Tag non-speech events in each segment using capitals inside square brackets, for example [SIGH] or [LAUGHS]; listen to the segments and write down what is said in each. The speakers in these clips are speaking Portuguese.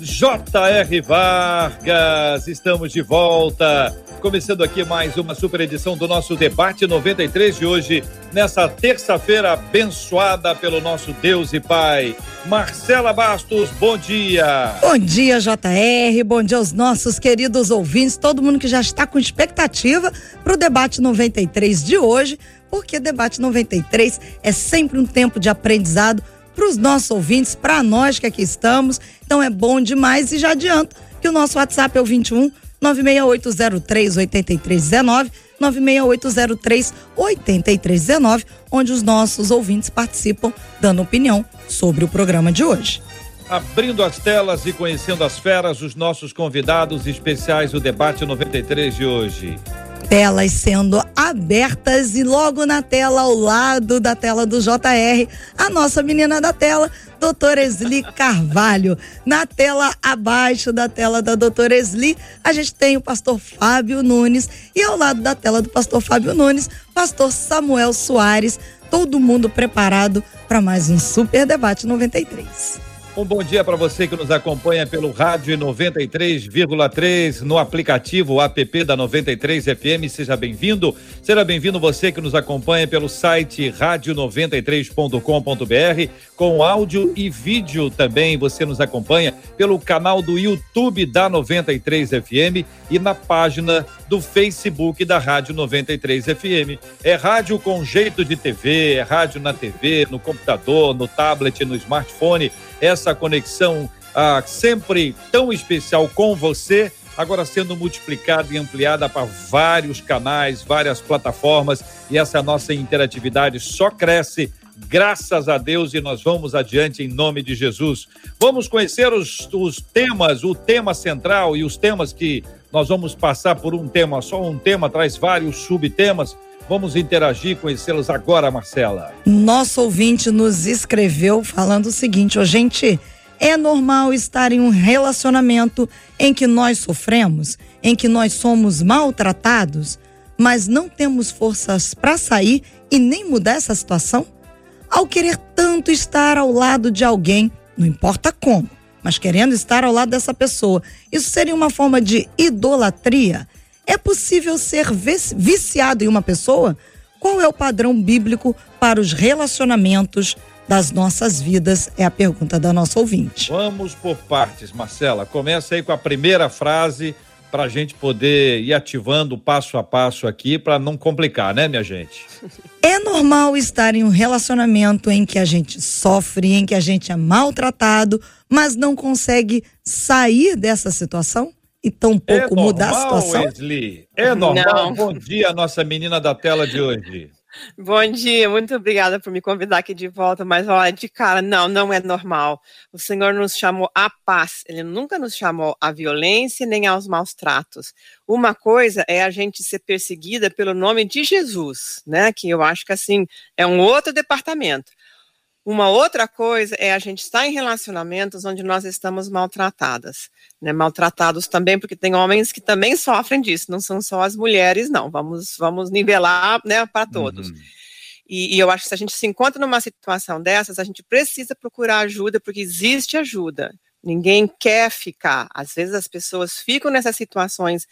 J.R. Vargas. Estamos de volta começando aqui mais uma super edição do nosso debate 93 de hoje, nessa terça-feira abençoada pelo nosso Deus e Pai. Marcela Bastos, bom dia. Bom dia, JR. Bom dia aos nossos queridos ouvintes, todo mundo que já está com expectativa para o debate 93 de hoje, porque debate 93 é sempre um tempo de aprendizado para os nossos ouvintes, para nós que aqui estamos. Então é bom demais e já adianto que o nosso WhatsApp é o 21 96803 8319, 96803 8319, onde os nossos ouvintes participam dando opinião sobre o programa de hoje. Abrindo as telas e conhecendo as feras, os nossos convidados especiais do debate 93 de hoje telas sendo abertas e logo na tela, ao lado da tela do JR, a nossa menina da tela, doutora Esli Carvalho. Na tela abaixo da tela da doutora Esli, a gente tem o pastor Fábio Nunes e ao lado da tela do pastor Fábio Nunes, pastor Samuel Soares. Todo mundo preparado para mais um Super Debate 93. Um bom dia para você que nos acompanha pelo rádio 93,3 no aplicativo app da 93 FM. Seja bem-vindo. Seja bem-vindo você que nos acompanha pelo site rádio93.com.br com áudio e vídeo também. Você nos acompanha pelo canal do YouTube da 93 FM e na página do Facebook da Rádio 93 FM. É rádio com jeito de TV, é rádio na TV, no computador, no tablet, no smartphone essa conexão ah, sempre tão especial com você, agora sendo multiplicada e ampliada para vários canais, várias plataformas, e essa nossa interatividade só cresce. Graças a Deus e nós vamos adiante em nome de Jesus. Vamos conhecer os, os temas, o tema central e os temas que nós vamos passar por um tema só. Um tema traz vários subtemas. Vamos interagir, conhecê-los agora, Marcela. Nosso ouvinte nos escreveu falando o seguinte: oh, gente, é normal estar em um relacionamento em que nós sofremos, em que nós somos maltratados, mas não temos forças para sair e nem mudar essa situação? Ao querer tanto estar ao lado de alguém, não importa como, mas querendo estar ao lado dessa pessoa, isso seria uma forma de idolatria? É possível ser viciado em uma pessoa? Qual é o padrão bíblico para os relacionamentos das nossas vidas? É a pergunta da nossa ouvinte. Vamos por partes, Marcela. Começa aí com a primeira frase para a gente poder ir ativando passo a passo aqui para não complicar, né, minha gente? É normal estar em um relacionamento em que a gente sofre, em que a gente é maltratado, mas não consegue sair dessa situação? e tão pouco é normal, mudar a situação? Wesley, é normal. Não. Bom dia, nossa menina da tela de hoje. Bom dia, muito obrigada por me convidar aqui de volta, mas olha, de cara, não, não é normal. O Senhor nos chamou à paz, Ele nunca nos chamou à violência nem aos maus tratos. Uma coisa é a gente ser perseguida pelo nome de Jesus, né? Que eu acho que assim é um outro departamento. Uma outra coisa é a gente estar em relacionamentos onde nós estamos maltratadas, né? Maltratados também, porque tem homens que também sofrem disso, não são só as mulheres, não. Vamos, vamos nivelar, né, para todos. Uhum. E, e, eu acho que se a gente se encontra numa situação dessas, a gente precisa procurar ajuda, porque existe ajuda. Ninguém quer ficar. Às vezes as pessoas ficam nessas situações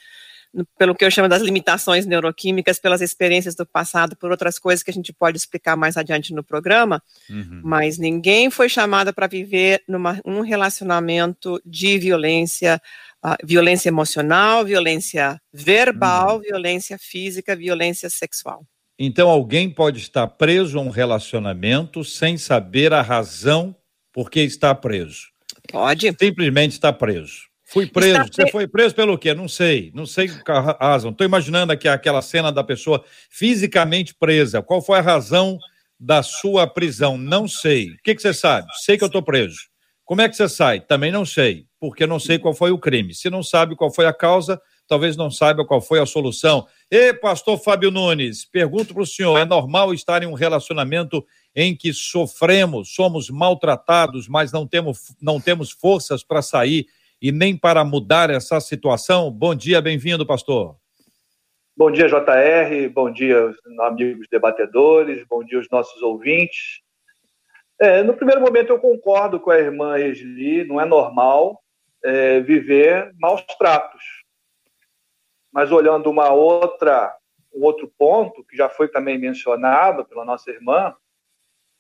pelo que eu chamo das limitações neuroquímicas, pelas experiências do passado, por outras coisas que a gente pode explicar mais adiante no programa, uhum. mas ninguém foi chamado para viver numa, um relacionamento de violência, uh, violência emocional, violência verbal, uhum. violência física, violência sexual. Então alguém pode estar preso a um relacionamento sem saber a razão por que está preso. Pode. Simplesmente está preso. Fui preso. Você foi preso pelo quê? Não sei. Não sei a razão. Estou imaginando aqui aquela cena da pessoa fisicamente presa. Qual foi a razão da sua prisão? Não sei. O que, que você sabe? Sei que eu estou preso. Como é que você sai? Também não sei, porque não sei qual foi o crime. Se não sabe qual foi a causa, talvez não saiba qual foi a solução. E pastor Fábio Nunes, pergunto para o senhor: é normal estar em um relacionamento em que sofremos, somos maltratados, mas não temos, não temos forças para sair e nem para mudar essa situação? Bom dia, bem-vindo, pastor. Bom dia, JR, bom dia, amigos debatedores, bom dia, os nossos ouvintes. É, no primeiro momento, eu concordo com a irmã Esli, não é normal é, viver maus tratos. Mas olhando uma outra, um outro ponto, que já foi também mencionado pela nossa irmã,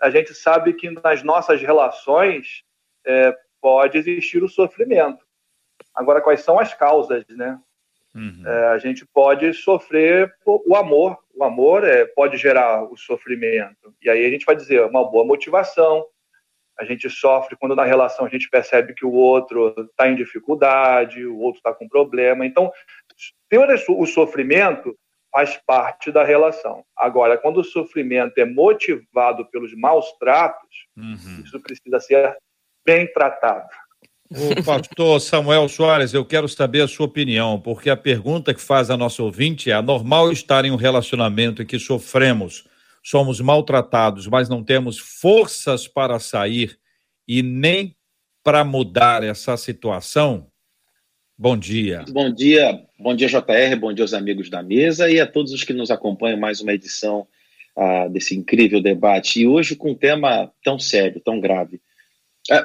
a gente sabe que nas nossas relações é, pode existir o sofrimento. Agora, quais são as causas, né? Uhum. É, a gente pode sofrer o amor. O amor é, pode gerar o sofrimento. E aí a gente vai dizer uma boa motivação. A gente sofre quando na relação a gente percebe que o outro está em dificuldade, o outro está com problema. Então, ter o sofrimento faz parte da relação. Agora, quando o sofrimento é motivado pelos maus tratos, uhum. isso precisa ser bem tratado. O pastor Samuel Soares, eu quero saber a sua opinião, porque a pergunta que faz a nossa ouvinte é: normal estar em um relacionamento em que sofremos, somos maltratados, mas não temos forças para sair e nem para mudar essa situação? Bom dia. Bom dia, bom dia, JR, bom dia aos amigos da mesa e a todos os que nos acompanham mais uma edição uh, desse incrível debate. E hoje com um tema tão sério, tão grave é,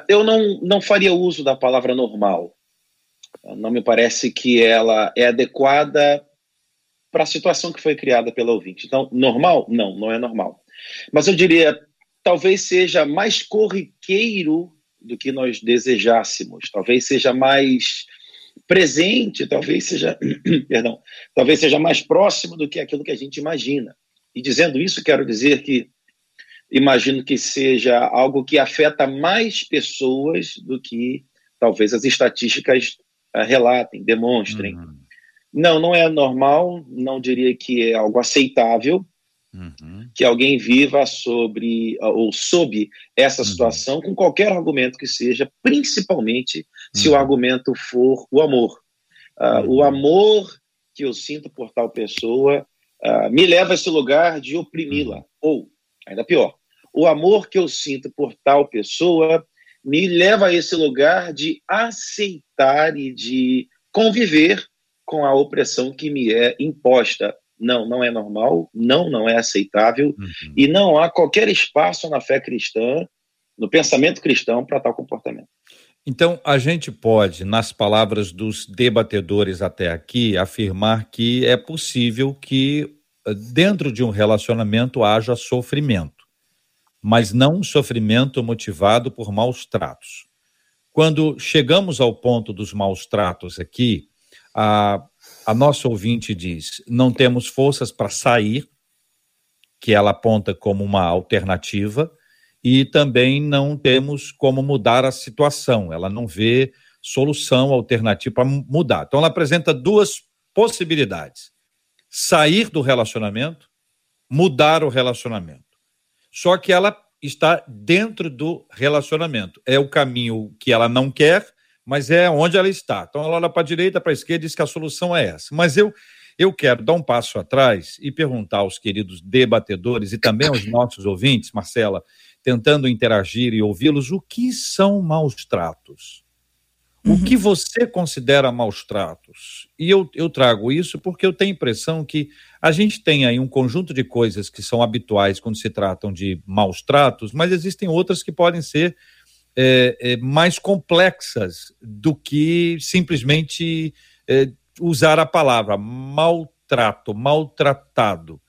eu não, não faria uso da palavra normal. Não me parece que ela é adequada para a situação que foi criada pela ouvinte. Então, normal? Não, não é normal. Mas eu diria, talvez seja mais corriqueiro do que nós desejássemos, talvez seja mais presente, talvez seja, [CLEARS THROAT] perdão, talvez seja mais próximo do que aquilo que a gente imagina. E dizendo isso, quero dizer que imagino que seja algo que afeta mais pessoas do que talvez as estatísticas uh, relatem, demonstrem. Uhum. Não, não é normal, não diria que é algo aceitável uhum. que alguém viva sobre uh, ou sob essa uhum. situação uhum. com qualquer argumento que seja, principalmente se o uhum. argumento for o amor. Uh, o amor que eu sinto por tal pessoa me leva a esse lugar de oprimi-la, ou, ainda pior, o amor que eu sinto por tal pessoa me leva a esse lugar de aceitar e de conviver com a opressão que me é imposta. Não, não é normal, não, não é aceitável uhum. e não há qualquer espaço na fé cristã, no pensamento cristão para tal comportamento. Então, a gente pode, nas palavras dos debatedores até aqui, afirmar que é possível que eh, dentro de um relacionamento haja sofrimento mas não um sofrimento motivado por maus tratos. Quando chegamos ao ponto dos maus tratos aqui, a, a nossa ouvinte diz: não temos forças para sair, que ela aponta como uma alternativa, e também não temos como mudar a situação, ela não vê solução alternativa para mudar. Então, ela apresenta duas possibilidades: sair do relacionamento, mudar o relacionamento. Só que ela está dentro do relacionamento. É o caminho que ela não quer, mas é onde ela está. Então ela olha para a direita, para a esquerda e diz que a solução é essa. Mas eu eu quero dar um passo atrás e perguntar aos queridos debatedores e também aos nossos ouvintes, Marcela, tentando interagir e ouvi-los, o que são maus tratos? O uhum. que você considera maus tratos? E eu, eu trago isso porque eu tenho a impressão que a gente tem aí um conjunto de coisas que são habituais quando se tratam de maus tratos, mas existem outras que podem ser é, é, mais complexas do que simplesmente é, usar a palavra maltrato, maltratado.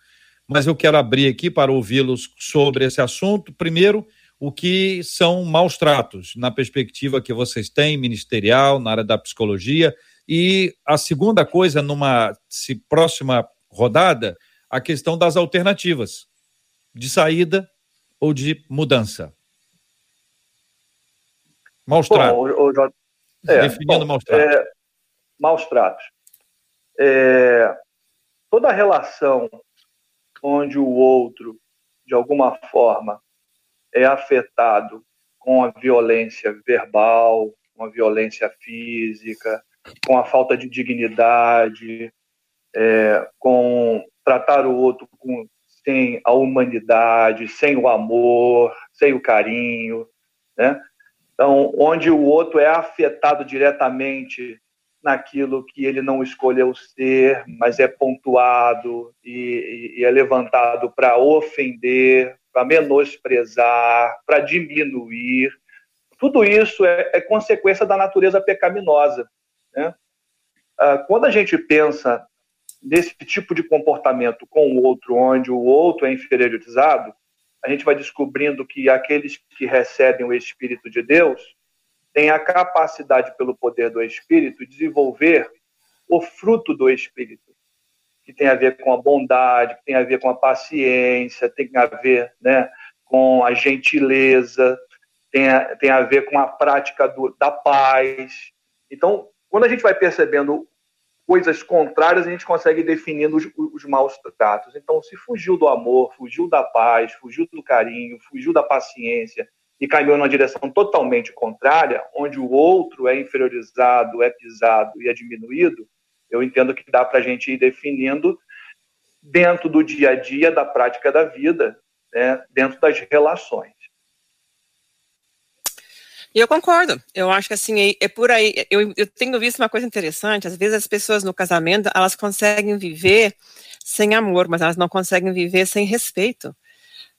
Mas eu quero abrir aqui para ouvi-los sobre esse assunto. Primeiro, o que são maus tratos, na perspectiva que vocês têm, ministerial, na área da psicologia. E a segunda coisa, numa se, próxima rodada, a questão das alternativas de saída ou de mudança. Maus tratos. O, o, é, Definindo bom, maus tratos. É, maus tratos. É, toda relação onde o outro, de alguma forma, é afetado com a violência verbal, com a violência física, com a falta de dignidade, é, com tratar o outro com, sem a humanidade, sem o amor, sem o carinho, né? Então, onde o outro é afetado diretamente naquilo que ele não escolheu ser, mas é pontuado e, e é levantado para ofender, para menosprezar, para diminuir. Tudo isso é, é, consequência da natureza pecaminosa. Né? Ah, quando a gente pensa nesse tipo de comportamento com o outro, onde o outro é inferiorizado, a gente vai descobrindo que aqueles que recebem o Espírito de Deus têm a capacidade, pelo poder do Espírito, de desenvolver o fruto do Espírito, que tem a ver com a bondade, que tem a ver com a paciência, tem a ver né, com a gentileza, tem a, tem a ver com a prática do, da paz. Então, quando a gente vai percebendo coisas contrárias, a gente consegue definir os, os maus tratos. Então, se fugiu do amor, fugiu da paz, fugiu do carinho, fugiu da paciência e caminhou numa direção totalmente contrária, onde o outro é inferiorizado, é pisado e é diminuído, eu entendo que dá para a gente ir definindo dentro do dia a dia, da prática da vida, né, dentro das relações. E eu concordo. Eu acho que assim, é, é por aí. Eu, eu, tenho visto uma coisa interessante. Às vezes as pessoas no casamento, elas conseguem viver sem amor, mas elas não conseguem viver sem respeito.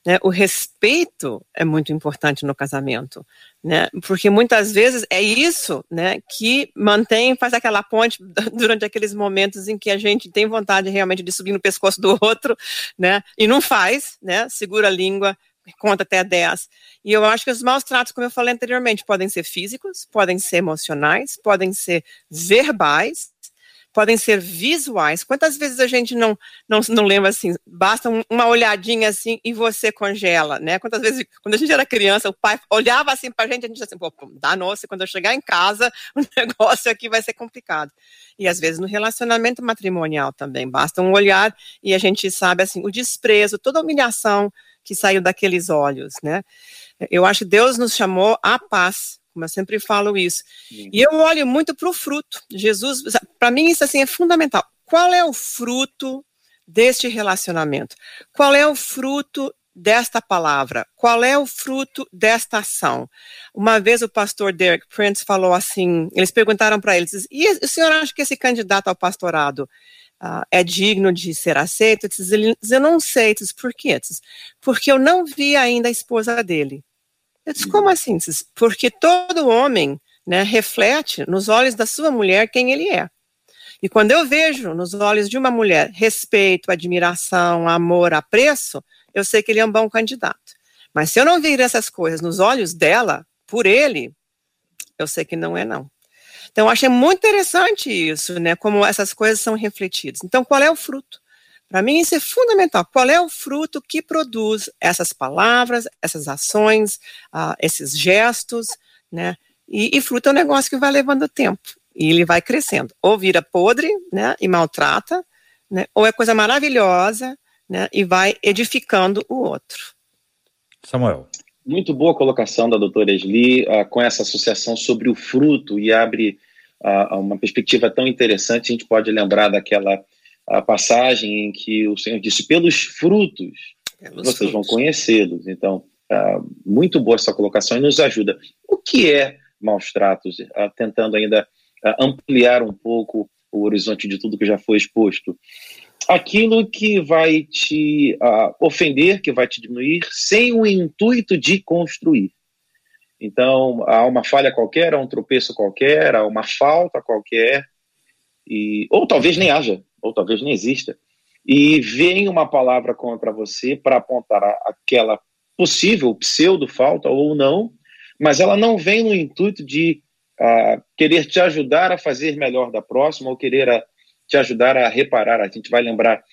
Né? O respeito é muito importante no casamento, né? Porque muitas vezes é isso, né, que mantém, faz aquela ponte [LAUGHS] durante aqueles momentos em que a gente tem vontade realmente de subir no pescoço do [LAUGHS] outro, né? E não faz, né? Segura a língua, conta até 10. E eu acho que os maus tratos, como eu falei anteriormente, podem ser físicos, podem ser emocionais, podem ser verbais, podem ser visuais. Quantas vezes a gente não, não, não lembra assim, basta uma olhadinha assim e você congela, né? Quantas vezes, quando a gente era criança, o pai olhava assim pra gente, a gente assim, pô, dá nossa, quando eu chegar em casa, [LAUGHS] o negócio aqui vai ser complicado. E às vezes no relacionamento matrimonial também, basta um olhar e a gente sabe assim, o desprezo, toda a humilhação, que saiu daqueles olhos, né? Eu acho que Deus nos chamou à paz, como eu sempre falo isso. Sim. E eu olho muito para o fruto. Jesus, para mim isso assim é fundamental. Qual é o fruto deste relacionamento? Qual é o fruto desta palavra? Qual é o fruto desta ação? Uma vez o pastor Derek Prince falou assim, eles perguntaram para ele, e o senhor acha que esse candidato ao pastorado uh, é digno de ser aceito? Ele diz, eu não sei. Diz, por quê? Diz, porque eu não vi ainda a esposa dele. Eu disse, como assim? Porque todo homem né, reflete nos olhos da sua mulher quem ele é. E quando eu vejo nos olhos de uma mulher respeito, admiração, amor, apreço, eu sei que ele é um bom candidato. Mas se eu não vir essas coisas nos olhos dela, por ele, eu sei que não é não. Então, eu achei muito interessante isso, né? Como essas coisas são refletidas. Então, qual é o fruto? Para mim, isso é fundamental. Qual é o fruto que produz essas palavras, essas ações, uh, esses gestos, né? E, e, fruto é um negócio que vai levando tempo. E ele vai crescendo. Ou vira podre, né? E maltrata, né? Ou é coisa maravilhosa, né? E vai edificando o outro. Samuel. Muito boa colocação da doutora Esli uh, com essa associação sobre o fruto e abre uh, uma perspectiva tão interessante. A gente pode lembrar daquela uh, passagem em que o Senhor disse: pelos frutos pelos vocês frutos. vão conhecê-los. Então, muito boa essa colocação e nos ajuda. O que é maus tratos? tentando ainda ampliar um pouco o horizonte de tudo que já foi exposto aquilo que vai te uh, ofender, que vai te diminuir, sem o intuito de construir. Então, há uma falha qualquer, há um tropeço qualquer, há uma falta qualquer, e, ou talvez nem haja, ou talvez nem exista, e vem uma palavra contra você para apontar aquela possível pseudo-falta ou não, mas ela não vem no intuito de uh, querer te ajudar a fazer melhor da próxima ou querer a, te ajudar a reparar. A gente vai lembrar,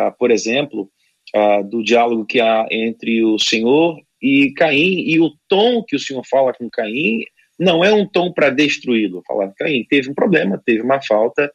uh, por exemplo, uh, do diálogo que há entre o Senhor e Caim, e o tom que o Senhor fala com Caim não é um tom para destruí-lo. Falar, Caim, teve um problema, teve uma falta,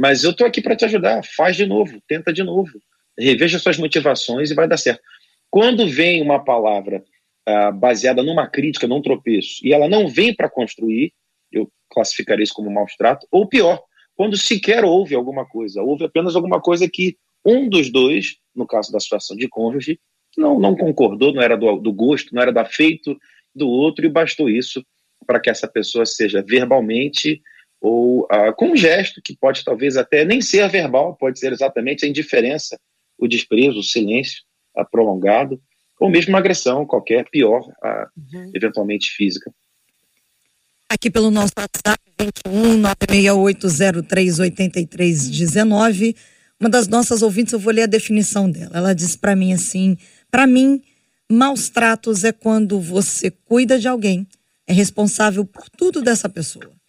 mas eu estou aqui para te ajudar, faz de novo, tenta de novo, reveja suas motivações e vai dar certo. Quando vem uma palavra uh, baseada numa crítica, num tropeço, e ela não vem para construir, eu classificaria isso como maus trato, ou pior, quando sequer houve alguma coisa, houve apenas alguma coisa que um dos dois, no caso da situação de cônjuge, não, não concordou, não era do, do gosto, não era do afeito do outro, e bastou isso para que essa pessoa seja verbalmente ou uh, com um gesto que pode talvez até nem ser verbal, pode ser exatamente a indiferença, o desprezo, o silêncio uh, prolongado, ou mesmo uma agressão qualquer, pior, uh, uhum. eventualmente física. Aqui pelo nosso WhatsApp, 21 968038319, uma das nossas ouvintes, eu vou ler a definição dela. Ela disse para mim assim: para mim, maus tratos é quando você cuida de alguém, é responsável por tudo dessa pessoa.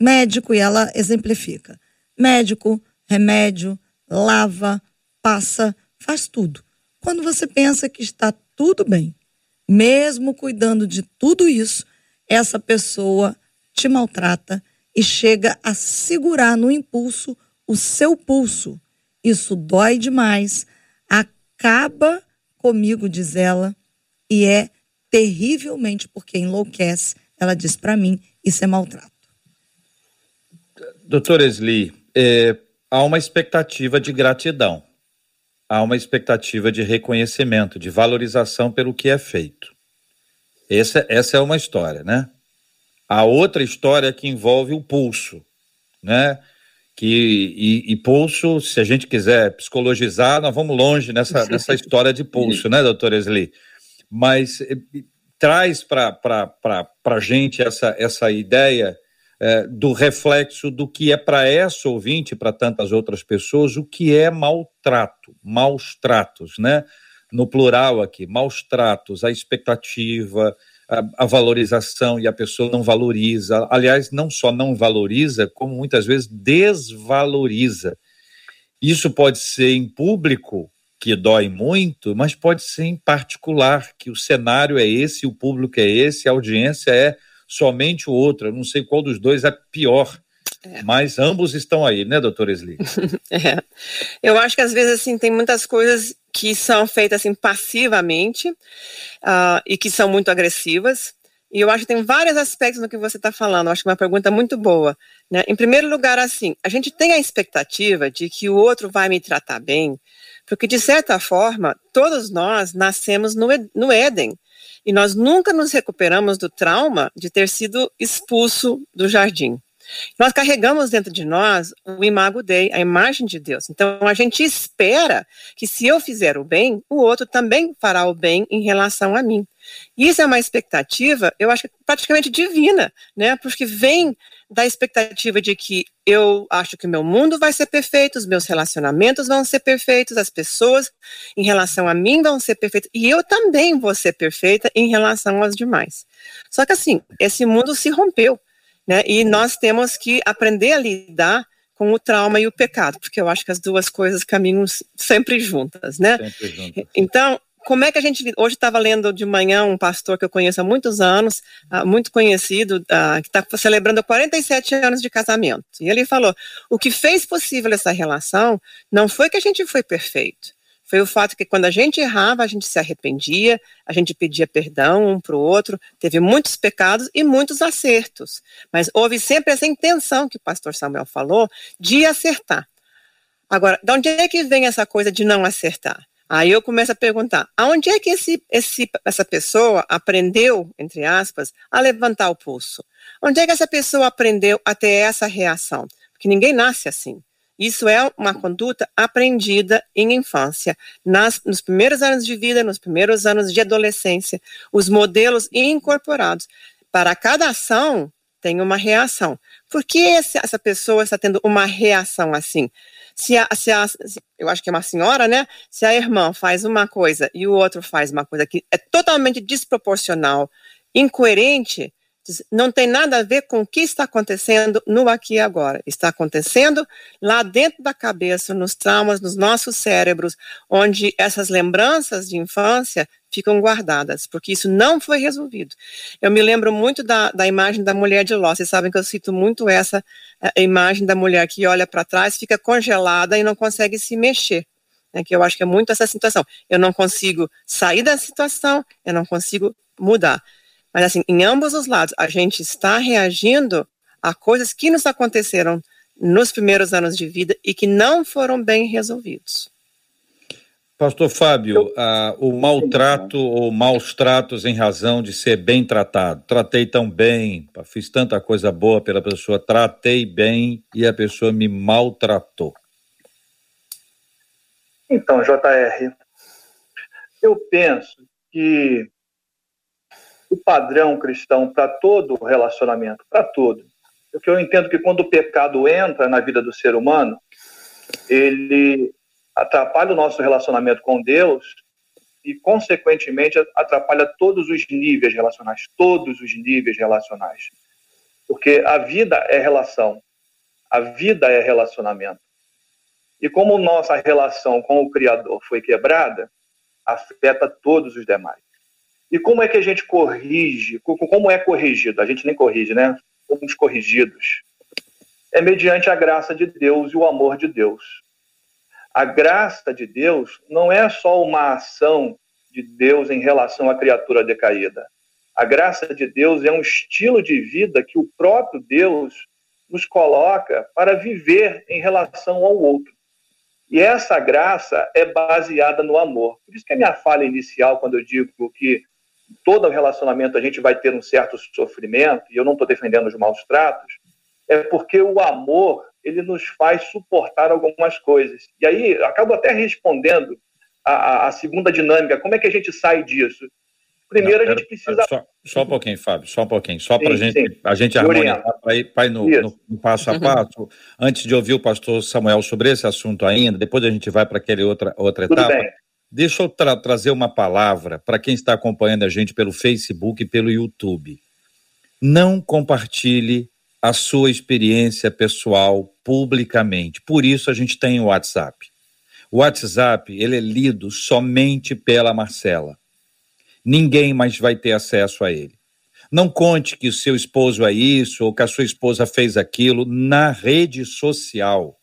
Médico, e ela exemplifica: médico, remédio, lava, passa, faz tudo. Quando você pensa que está tudo bem, mesmo cuidando de tudo isso, essa pessoa te maltrata e chega a segurar no impulso o seu pulso. Isso dói demais, acaba comigo, diz ela, e é terrivelmente porque enlouquece. Ela diz para mim, isso é maltrato. Doutor Esli, é, há uma expectativa de gratidão, há uma expectativa de reconhecimento, de valorização pelo que é feito. Essa, essa é uma história, né? A outra história que envolve o pulso, né? Que, e, e, pulso, se a gente quiser psicologizar, nós vamos longe nessa, [LAUGHS] nessa história de pulso, né, doutor Esli? Mas eh, traz para a gente essa, essa ideia é, do reflexo do que é para essa ouvinte, para tantas outras pessoas, o que é maltrato, maus tratos, né? No plural aqui, maus tratos, a expectativa, a, a, valorização e a pessoa não valoriza. Aliás, não só não valoriza, como muitas vezes desvaloriza. Isso pode ser em público, que dói muito, mas pode ser em particular, que o cenário é esse, o público é esse, a audiência é somente o outro. Eu não sei qual dos dois é pior. É. Mas ambos estão aí, né, doutora Esli? [LAUGHS] é. Eu acho que às vezes assim tem muitas coisas que são feitas assim passivamente uh, e que são muito agressivas. E eu acho que tem vários aspectos no que você está falando. Eu acho que é uma pergunta muito boa. Né? Em primeiro lugar, assim, a gente tem a expectativa de que o outro vai me tratar bem, porque de certa forma todos nós nascemos no, no Éden. E nós nunca nos recuperamos do trauma de ter sido expulso do jardim. Nós carregamos dentro de nós o imago Dei, a imagem de Deus. Então a gente espera que se eu fizer o bem, o outro também fará o bem em relação a mim. Isso é uma expectativa, eu acho que praticamente divina, né? Porque vem da expectativa de que eu acho que o meu mundo vai ser perfeito, os meus relacionamentos vão ser perfeitos, as pessoas em relação a mim vão ser perfeitas e eu também vou ser perfeita em relação aos demais. Só que assim, esse mundo se rompeu, né? E nós temos que aprender a lidar com o trauma e o pecado, porque eu acho que as duas coisas caminham sempre juntas, né? Sempre juntas. Então, como é que a gente. Hoje estava lendo de manhã um pastor que eu conheço há muitos anos, uh, muito conhecido, uh, que está celebrando 47 anos de casamento. E ele falou: o que fez possível essa relação não foi que a gente foi perfeito. Foi o fato que quando a gente errava, a gente se arrependia, a gente pedia perdão um para o outro, teve muitos pecados e muitos acertos. Mas houve sempre essa intenção que o pastor Samuel falou de acertar. Agora, de onde é que vem essa coisa de não acertar? Aí eu começo a perguntar: aonde é que esse, esse, essa pessoa aprendeu, entre aspas, a levantar o pulso? Onde é que essa pessoa aprendeu a ter essa reação? Porque ninguém nasce assim. Isso é uma conduta aprendida em infância, nas, nos primeiros anos de vida, nos primeiros anos de adolescência, os modelos incorporados. Para cada ação, tem uma reação. Por que essa pessoa está tendo uma reação assim? Se a, se a, eu acho que é uma senhora, né? Se a irmã faz uma coisa e o outro faz uma coisa que é totalmente desproporcional, incoerente, não tem nada a ver com o que está acontecendo no aqui e agora. Está acontecendo lá dentro da cabeça, nos traumas, nos nossos cérebros, onde essas lembranças de infância ficam guardadas, porque isso não foi resolvido. Eu me lembro muito da, da imagem da mulher de Ló. Vocês sabem que eu cito muito essa imagem da mulher que olha para trás, fica congelada e não consegue se mexer. Né, que eu acho que é muito essa situação. Eu não consigo sair da situação, eu não consigo mudar. Mas, assim, em ambos os lados, a gente está reagindo a coisas que nos aconteceram nos primeiros anos de vida e que não foram bem resolvidos. Pastor Fábio, ah, o maltrato ou maus tratos em razão de ser bem tratado. Tratei tão bem, fiz tanta coisa boa pela pessoa, tratei bem e a pessoa me maltratou. Então, JR, eu penso que o padrão cristão para todo relacionamento, para todo, porque eu entendo que quando o pecado entra na vida do ser humano, ele atrapalha o nosso relacionamento com Deus e, consequentemente, atrapalha todos os níveis relacionais, todos os níveis relacionais. Porque a vida é relação, a vida é relacionamento. E como nossa relação com o Criador foi quebrada, afeta todos os demais. E como é que a gente corrige? Como é corrigido? A gente nem corrige, né? Somos corrigidos. É mediante a graça de Deus e o amor de Deus. A graça de Deus não é só uma ação de Deus em relação à criatura decaída. A graça de Deus é um estilo de vida que o próprio Deus nos coloca para viver em relação ao outro. E essa graça é baseada no amor. Por isso que a minha fala inicial, quando eu digo que todo relacionamento a gente vai ter um certo sofrimento, e eu não estou defendendo os maus tratos, é porque o amor ele nos faz suportar algumas coisas. E aí, acabo até respondendo a, a segunda dinâmica, como é que a gente sai disso? Primeiro, Não, a gente precisa. Só, só, um pouquinho, Fábio, só um pouquinho. Só para gente, a gente harmonizar para ir, ir no, no, no, passo a uhum. passo. Antes de ouvir o pastor Samuel sobre esse assunto ainda, depois a gente vai para aquela outra, outra Tudo etapa. Bem. Deixa eu tra trazer uma palavra para quem está acompanhando a gente pelo Facebook e pelo YouTube. Não compartilhe a sua experiência pessoal publicamente. Por isso a gente tem o WhatsApp. O WhatsApp, ele é lido somente pela Marcela. Ninguém mais vai ter acesso a ele. Não conte que o seu esposo é isso ou que a sua esposa fez aquilo na rede social.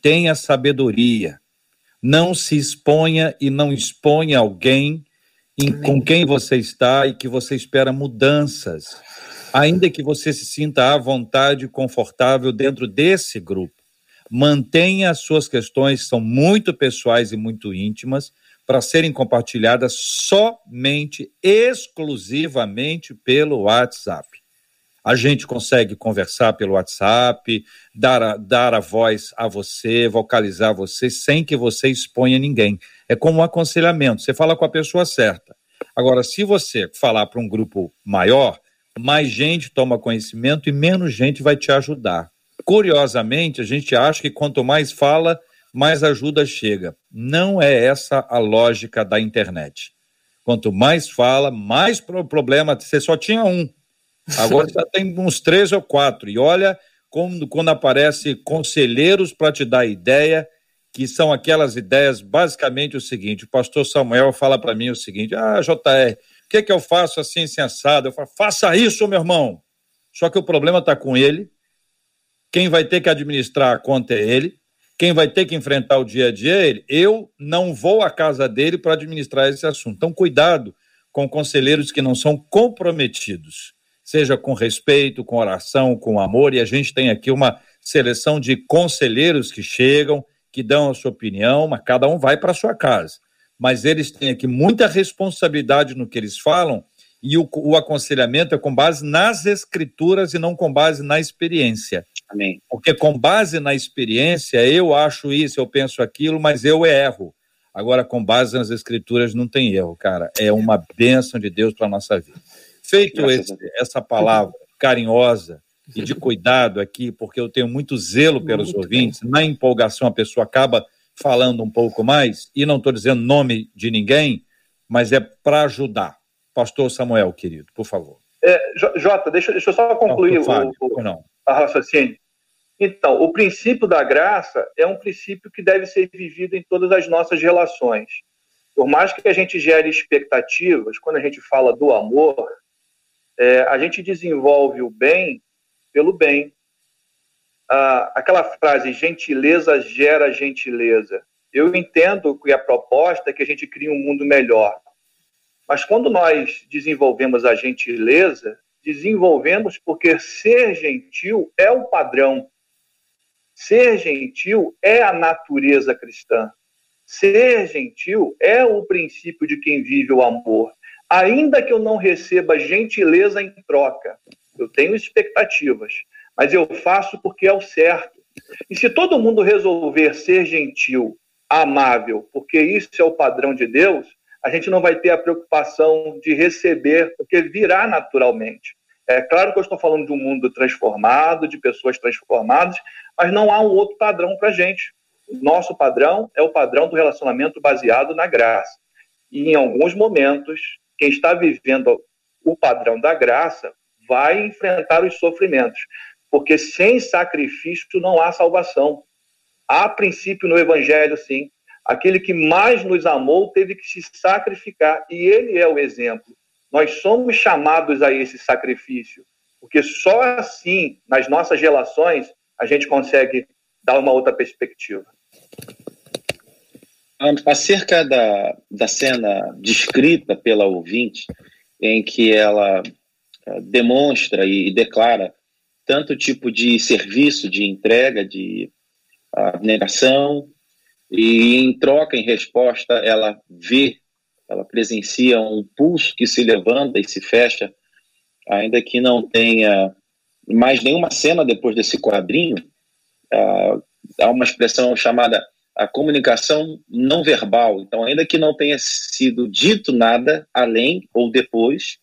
Tenha sabedoria. Não se exponha e não exponha alguém em, com quem você está e que você espera mudanças ainda que você se sinta à vontade e confortável dentro desse grupo. Mantenha as suas questões, são muito pessoais e muito íntimas, para serem compartilhadas somente, exclusivamente pelo WhatsApp. A gente consegue conversar pelo WhatsApp, dar a, dar a voz a você, vocalizar você, sem que você exponha ninguém. É como um aconselhamento, você fala com a pessoa certa. Agora, se você falar para um grupo maior, mais gente toma conhecimento e menos gente vai te ajudar. Curiosamente, a gente acha que quanto mais fala, mais ajuda chega. Não é essa a lógica da internet. Quanto mais fala, mais problema. Você só tinha um. Agora já tem uns três ou quatro. E olha como, quando aparece conselheiros para te dar ideia, que são aquelas ideias, basicamente o seguinte: o pastor Samuel fala para mim o seguinte: ah, JR, o que, que eu faço assim, sensado? Eu falo, faça isso, meu irmão. Só que o problema está com ele. Quem vai ter que administrar a conta é ele. Quem vai ter que enfrentar o dia a dia é ele. Eu não vou à casa dele para administrar esse assunto. Então, cuidado com conselheiros que não são comprometidos, seja com respeito, com oração, com amor. E a gente tem aqui uma seleção de conselheiros que chegam, que dão a sua opinião, mas cada um vai para a sua casa mas eles têm aqui muita responsabilidade no que eles falam e o, o, aconselhamento é com base nas escrituras e não com base na experiência. Amém. Porque com base na experiência, eu acho isso, eu penso aquilo, mas eu erro. Agora, com base nas escrituras, não tem erro, cara. É uma bênção de Deus para a nossa vida. Feito esse, essa palavra carinhosa e de cuidado aqui, porque eu tenho muito zelo pelos muito ouvintes, bem. na empolgação a pessoa acaba falando um pouco mais, e não estou dizendo nome de ninguém, mas é para ajudar. Pastor Samuel, querido, por favor. É, Jota, deixa, deixa eu só concluir não, o, o, a raciocínio. Então, o princípio da graça é um princípio que deve ser vivido em todas as nossas relações. Por mais que a gente gere expectativas, quando a gente fala do amor, é, a gente desenvolve o bem pelo bem ah, aquela frase, gentileza gera gentileza. Eu entendo que a proposta é que a gente crie um mundo melhor. Mas quando nós desenvolvemos a gentileza, desenvolvemos porque ser gentil é o padrão. Ser gentil é a natureza cristã. Ser gentil é o princípio de quem vive o amor. Ainda que eu não receba gentileza em troca, eu tenho expectativas, mas eu faço porque é o certo. E se todo mundo resolver ser gentil, amável, porque isso é o padrão de Deus, a gente não vai ter a preocupação de receber, porque virá naturalmente. É claro que eu estou falando de um mundo transformado, de pessoas transformadas, mas não há um outro padrão para a gente. Nosso padrão é o padrão do relacionamento baseado na graça. E em alguns momentos, quem está vivendo o padrão da graça vai enfrentar os sofrimentos, porque sem sacrifício não há salvação. Há princípio no Evangelho, sim. Aquele que mais nos amou teve que se sacrificar, e ele é o exemplo. Nós somos chamados a esse sacrifício, porque só assim, nas nossas relações, a gente consegue dar uma outra perspectiva. Acerca da, da cena descrita pela ouvinte, em que ela eh, demonstra e declara tanto tipo de serviço, de entrega, de abnegação, e em troca, em resposta, ela vê, ela presencia um pulso que se levanta e se fecha, ainda que não tenha mais nenhuma cena depois desse quadrinho, uh, há uma expressão chamada a comunicação não verbal. Então, ainda que não tenha sido dito nada além ou depois,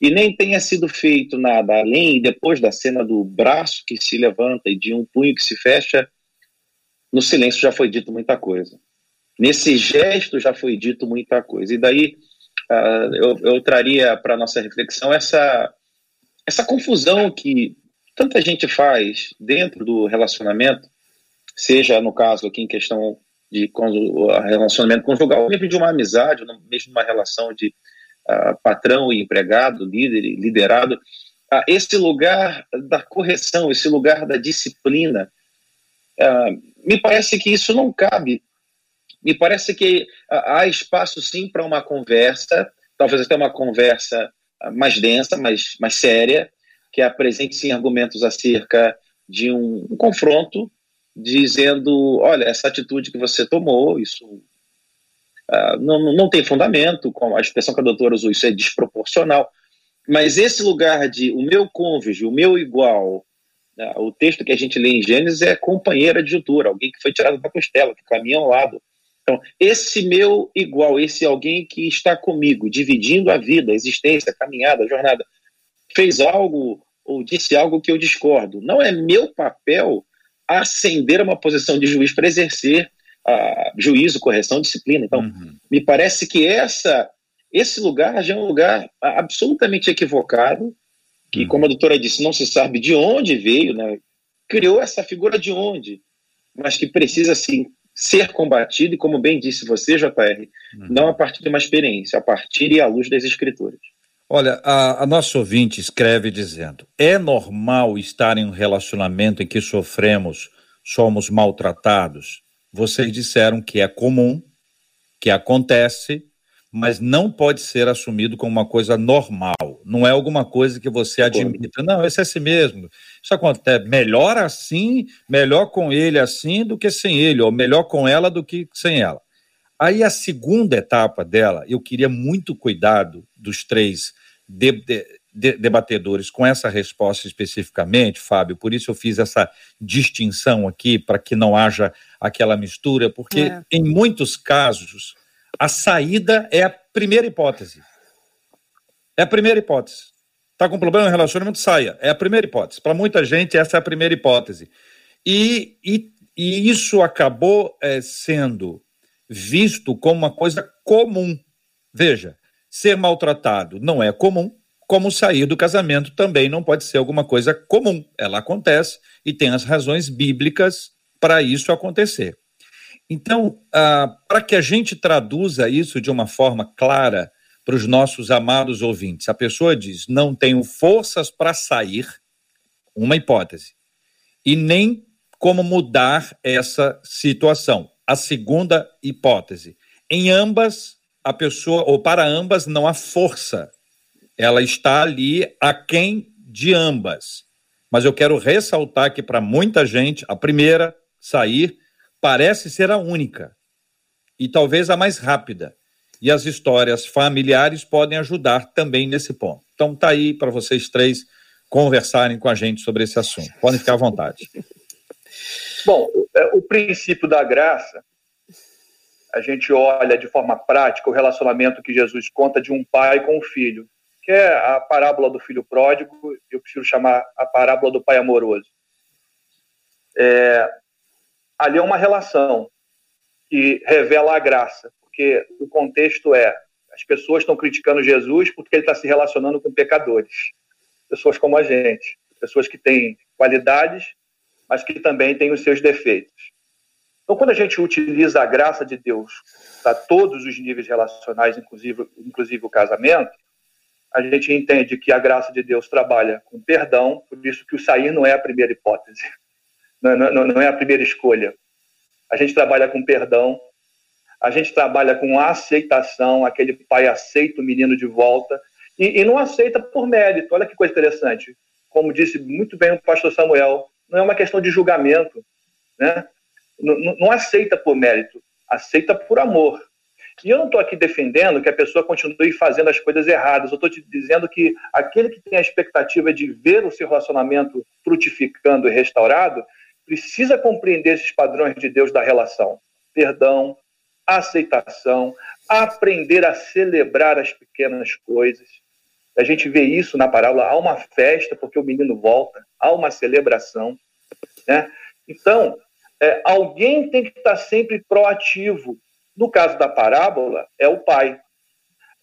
e nem tenha sido feito nada além depois da cena do braço que se levanta e de um punho que se fecha, no silêncio já foi dito muita coisa. Nesse gesto já foi dito muita coisa. E daí uh, eu, eu traria para nossa reflexão essa, essa confusão que tanta gente faz dentro do relacionamento, seja no caso aqui em questão de relacionamento conjugal, ou mesmo de uma amizade, ou mesmo uma relação de patrão e empregado, líder e liderado, uh, esse lugar da correção, esse lugar da disciplina, uh, me parece que isso não cabe. Me parece que há espaço sim para uma conversa, talvez até uma conversa mais densa, mais, mais séria, que apresente sim argumentos acerca de um, um confronto, dizendo, olha, essa atitude que você tomou, isso uh, não, não tem fundamento, a expressão que a doutora usou, isso é desproporcional. Mas esse lugar de o meu cônjuge, o meu igual, né, o texto que a gente lê em Gênesis é companheira de juntura, alguém que foi tirado da costela, que caminha ao lado. Então, esse meu igual, esse alguém que está comigo, dividindo a vida, a existência, a caminhada, a jornada, fez algo ou disse algo que eu discordo. Não é meu papel ascender a uma posição de juiz para exercer juízo, correção, disciplina. Então, uhum. me parece que essa, esse lugar já é um lugar absolutamente equivocado, que, uhum. como a doutora disse, não se sabe de onde veio, né? criou essa figura de onde, mas que precisa, assim, ser combatido, e como bem disse você, JR, uhum. não a partir de uma experiência, a partir e à luz das escrituras. Olha, a, a nossa ouvinte escreve dizendo: é normal estar em um relacionamento em que sofremos, somos maltratados? Vocês disseram que é comum, que acontece, mas não pode ser assumido como uma coisa normal. Não é alguma coisa que você admita. Não, esse é assim mesmo. Isso acontece. Melhor assim, melhor com ele assim do que sem ele, ou melhor com ela do que sem ela. Aí a segunda etapa dela, eu queria muito cuidado dos três de, de, de, debatedores com essa resposta especificamente, Fábio, por isso eu fiz essa distinção aqui, para que não haja aquela mistura, porque é. em muitos casos a saída é a primeira hipótese. É a primeira hipótese. Está com problema no relacionamento? Saia. É a primeira hipótese. Para muita gente, essa é a primeira hipótese. E, e, e isso acabou é, sendo visto como uma coisa comum. Veja, ser maltratado não é comum, como sair do casamento também não pode ser alguma coisa comum. Ela acontece e tem as razões bíblicas para isso acontecer. Então, ah, para que a gente traduza isso de uma forma clara para os nossos amados ouvintes, a pessoa diz: não tenho forças para sair, uma hipótese, e nem como mudar essa situação, a segunda hipótese. Em ambas, a pessoa, ou para ambas, não há força. Ela está ali a quem de ambas. Mas eu quero ressaltar que para muita gente, a primeira sair parece ser a única e talvez a mais rápida. E as histórias familiares podem ajudar também nesse ponto. Então tá aí para vocês três conversarem com a gente sobre esse assunto. Podem ficar à vontade. Bom, é, o princípio da graça, a gente olha de forma prática o relacionamento que Jesus conta de um pai com um filho, que é a parábola do filho pródigo, eu prefiro chamar a parábola do pai amoroso. É, ali é uma relação que revela a graça, porque o contexto é as pessoas estão criticando Jesus porque ele está se relacionando com pecadores, pessoas como a gente, pessoas que têm qualidades mas que também tem os seus defeitos. Então, quando a gente utiliza a graça de Deus para todos os níveis relacionais, inclusive, inclusive o casamento, a gente entende que a graça de Deus trabalha com perdão, por isso que o sair não é a primeira hipótese, [LAUGHS] não, não, não é a primeira escolha. A gente trabalha com perdão, a gente trabalha com aceitação, aquele pai aceita o menino de volta, e, e não aceita por mérito. Olha que coisa interessante. Como disse muito bem o pastor Samuel, não é uma questão de julgamento, né? Não, não aceita por mérito, aceita por amor. E eu não estou aqui defendendo que a pessoa continue fazendo as coisas erradas. Eu estou te dizendo que aquele que tem a expectativa de ver o seu relacionamento frutificando e restaurado precisa compreender esses padrões de Deus da relação: perdão, aceitação, aprender a celebrar as pequenas coisas. A gente vê isso na parábola. Há uma festa porque o menino volta, há uma celebração. Né? Então, é, alguém tem que estar sempre proativo. No caso da parábola, é o pai.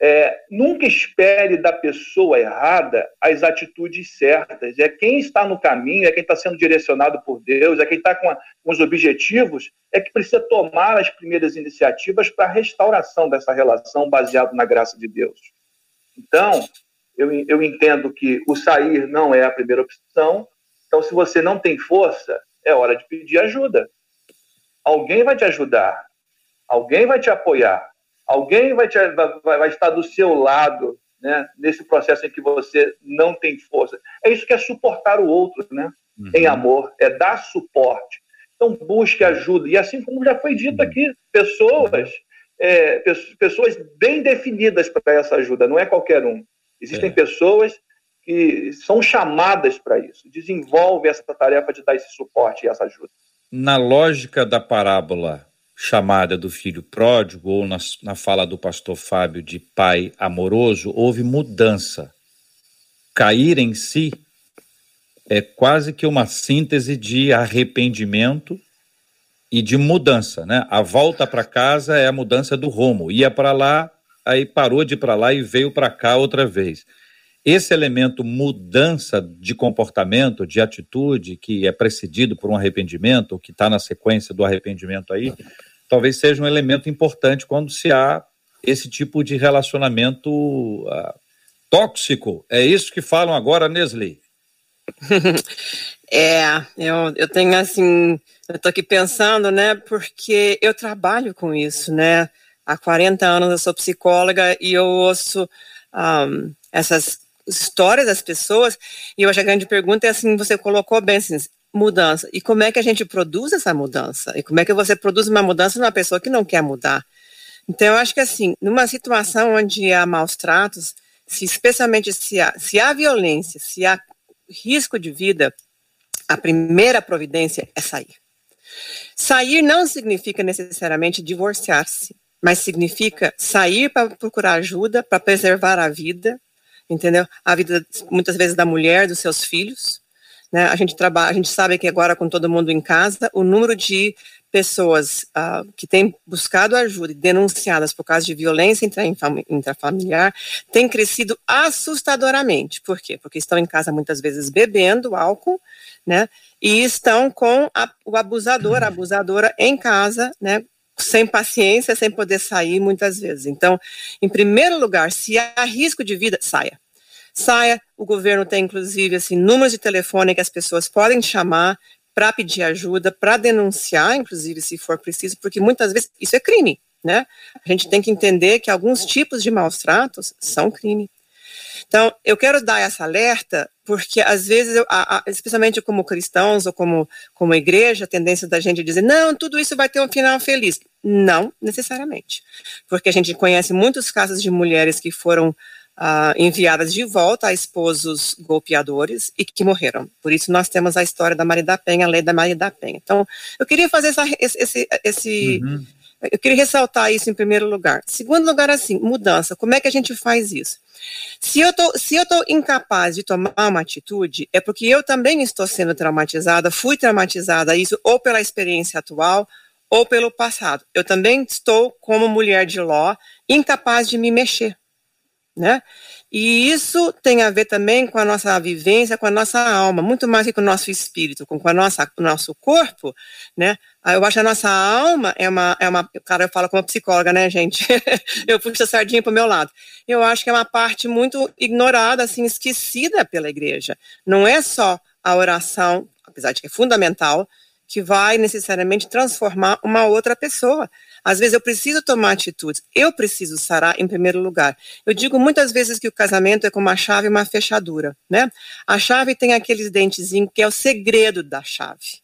É, nunca espere da pessoa errada as atitudes certas. É quem está no caminho, é quem está sendo direcionado por Deus, é quem está com, com os objetivos, é que precisa tomar as primeiras iniciativas para a restauração dessa relação baseado na graça de Deus. Então, eu, eu entendo que o sair não é a primeira opção. Então, se você não tem força, é hora de pedir ajuda. Alguém vai te ajudar, alguém vai te apoiar, alguém vai, te, vai, vai estar do seu lado né, nesse processo em que você não tem força. É isso que é suportar o outro, né? Uhum. Em amor, é dar suporte. Então, busque ajuda. E assim como já foi dito aqui, pessoas, é, pessoas bem definidas para essa ajuda, não é qualquer um. Existem é. pessoas que são chamadas para isso, desenvolvem essa tarefa de dar esse suporte e essa ajuda. Na lógica da parábola chamada do filho pródigo, ou na, na fala do pastor Fábio de pai amoroso, houve mudança. Cair em si é quase que uma síntese de arrependimento e de mudança, né? A volta para casa é a mudança do rumo. Ia para lá, aí parou de ir para lá e veio para cá outra vez. Esse elemento mudança de comportamento, de atitude, que é precedido por um arrependimento, que está na sequência do arrependimento aí, talvez seja um elemento importante quando se há esse tipo de relacionamento uh, tóxico. É isso que falam agora, Nesli? [LAUGHS] é, eu, eu tenho assim, eu estou aqui pensando, né, porque eu trabalho com isso, né, há 40 anos eu sou psicóloga e eu ouço um, essas histórias das pessoas, e hoje a grande pergunta é assim, você colocou bem assim, mudança, e como é que a gente produz essa mudança? E como é que você produz uma mudança numa pessoa que não quer mudar? Então, eu acho que assim, numa situação onde há maus tratos, se especialmente se há, se há violência, se há risco de vida, a primeira providência é sair. Sair não significa necessariamente divorciar-se mas significa sair para procurar ajuda, para preservar a vida, entendeu? A vida muitas vezes da mulher, dos seus filhos, né? A gente trabalha, a gente sabe que agora com todo mundo em casa, o número de pessoas uh, que têm buscado ajuda e denunciadas por causa de violência intrafamiliar tem crescido assustadoramente. Por quê? Porque estão em casa muitas vezes bebendo álcool, né? E estão com a, o abusador, a abusadora em casa, né? sem paciência, sem poder sair muitas vezes. Então, em primeiro lugar, se há risco de vida, saia. Saia. O governo tem, inclusive, assim, números de telefone que as pessoas podem chamar para pedir ajuda, para denunciar, inclusive, se for preciso, porque muitas vezes isso é crime. né? A gente tem que entender que alguns tipos de maus tratos são crime. Então, eu quero dar essa alerta porque às vezes, eu, a, a, especialmente como cristãos ou como, como igreja, a tendência da gente é dizer, não, tudo isso vai ter um final feliz. Não necessariamente. Porque a gente conhece muitos casos de mulheres que foram Uh, enviadas de volta a esposos golpeadores e que morreram. Por isso nós temos a história da Maria da Penha, a lei da Maria da Penha. Então, eu queria fazer essa, esse, esse uhum. eu queria ressaltar isso em primeiro lugar. Segundo lugar, assim, mudança. Como é que a gente faz isso? Se eu tô, se eu tô incapaz de tomar uma atitude, é porque eu também estou sendo traumatizada, fui traumatizada isso ou pela experiência atual ou pelo passado. Eu também estou como mulher de Ló, incapaz de me mexer né? E isso tem a ver também com a nossa vivência, com a nossa alma, muito mais que com o nosso espírito, com, com a nossa, o nosso corpo, né? Ah, eu acho que a nossa alma é uma, é uma, cara, eu falo como psicóloga, né, gente? [LAUGHS] eu puxo a sardinha para o meu lado. Eu acho que é uma parte muito ignorada, assim, esquecida pela igreja. Não é só a oração, apesar de que é fundamental, que vai necessariamente transformar uma outra pessoa. Às vezes eu preciso tomar atitudes, eu preciso sarar em primeiro lugar. Eu digo muitas vezes que o casamento é como uma chave e uma fechadura, né? A chave tem aqueles dentezinhos que é o segredo da chave.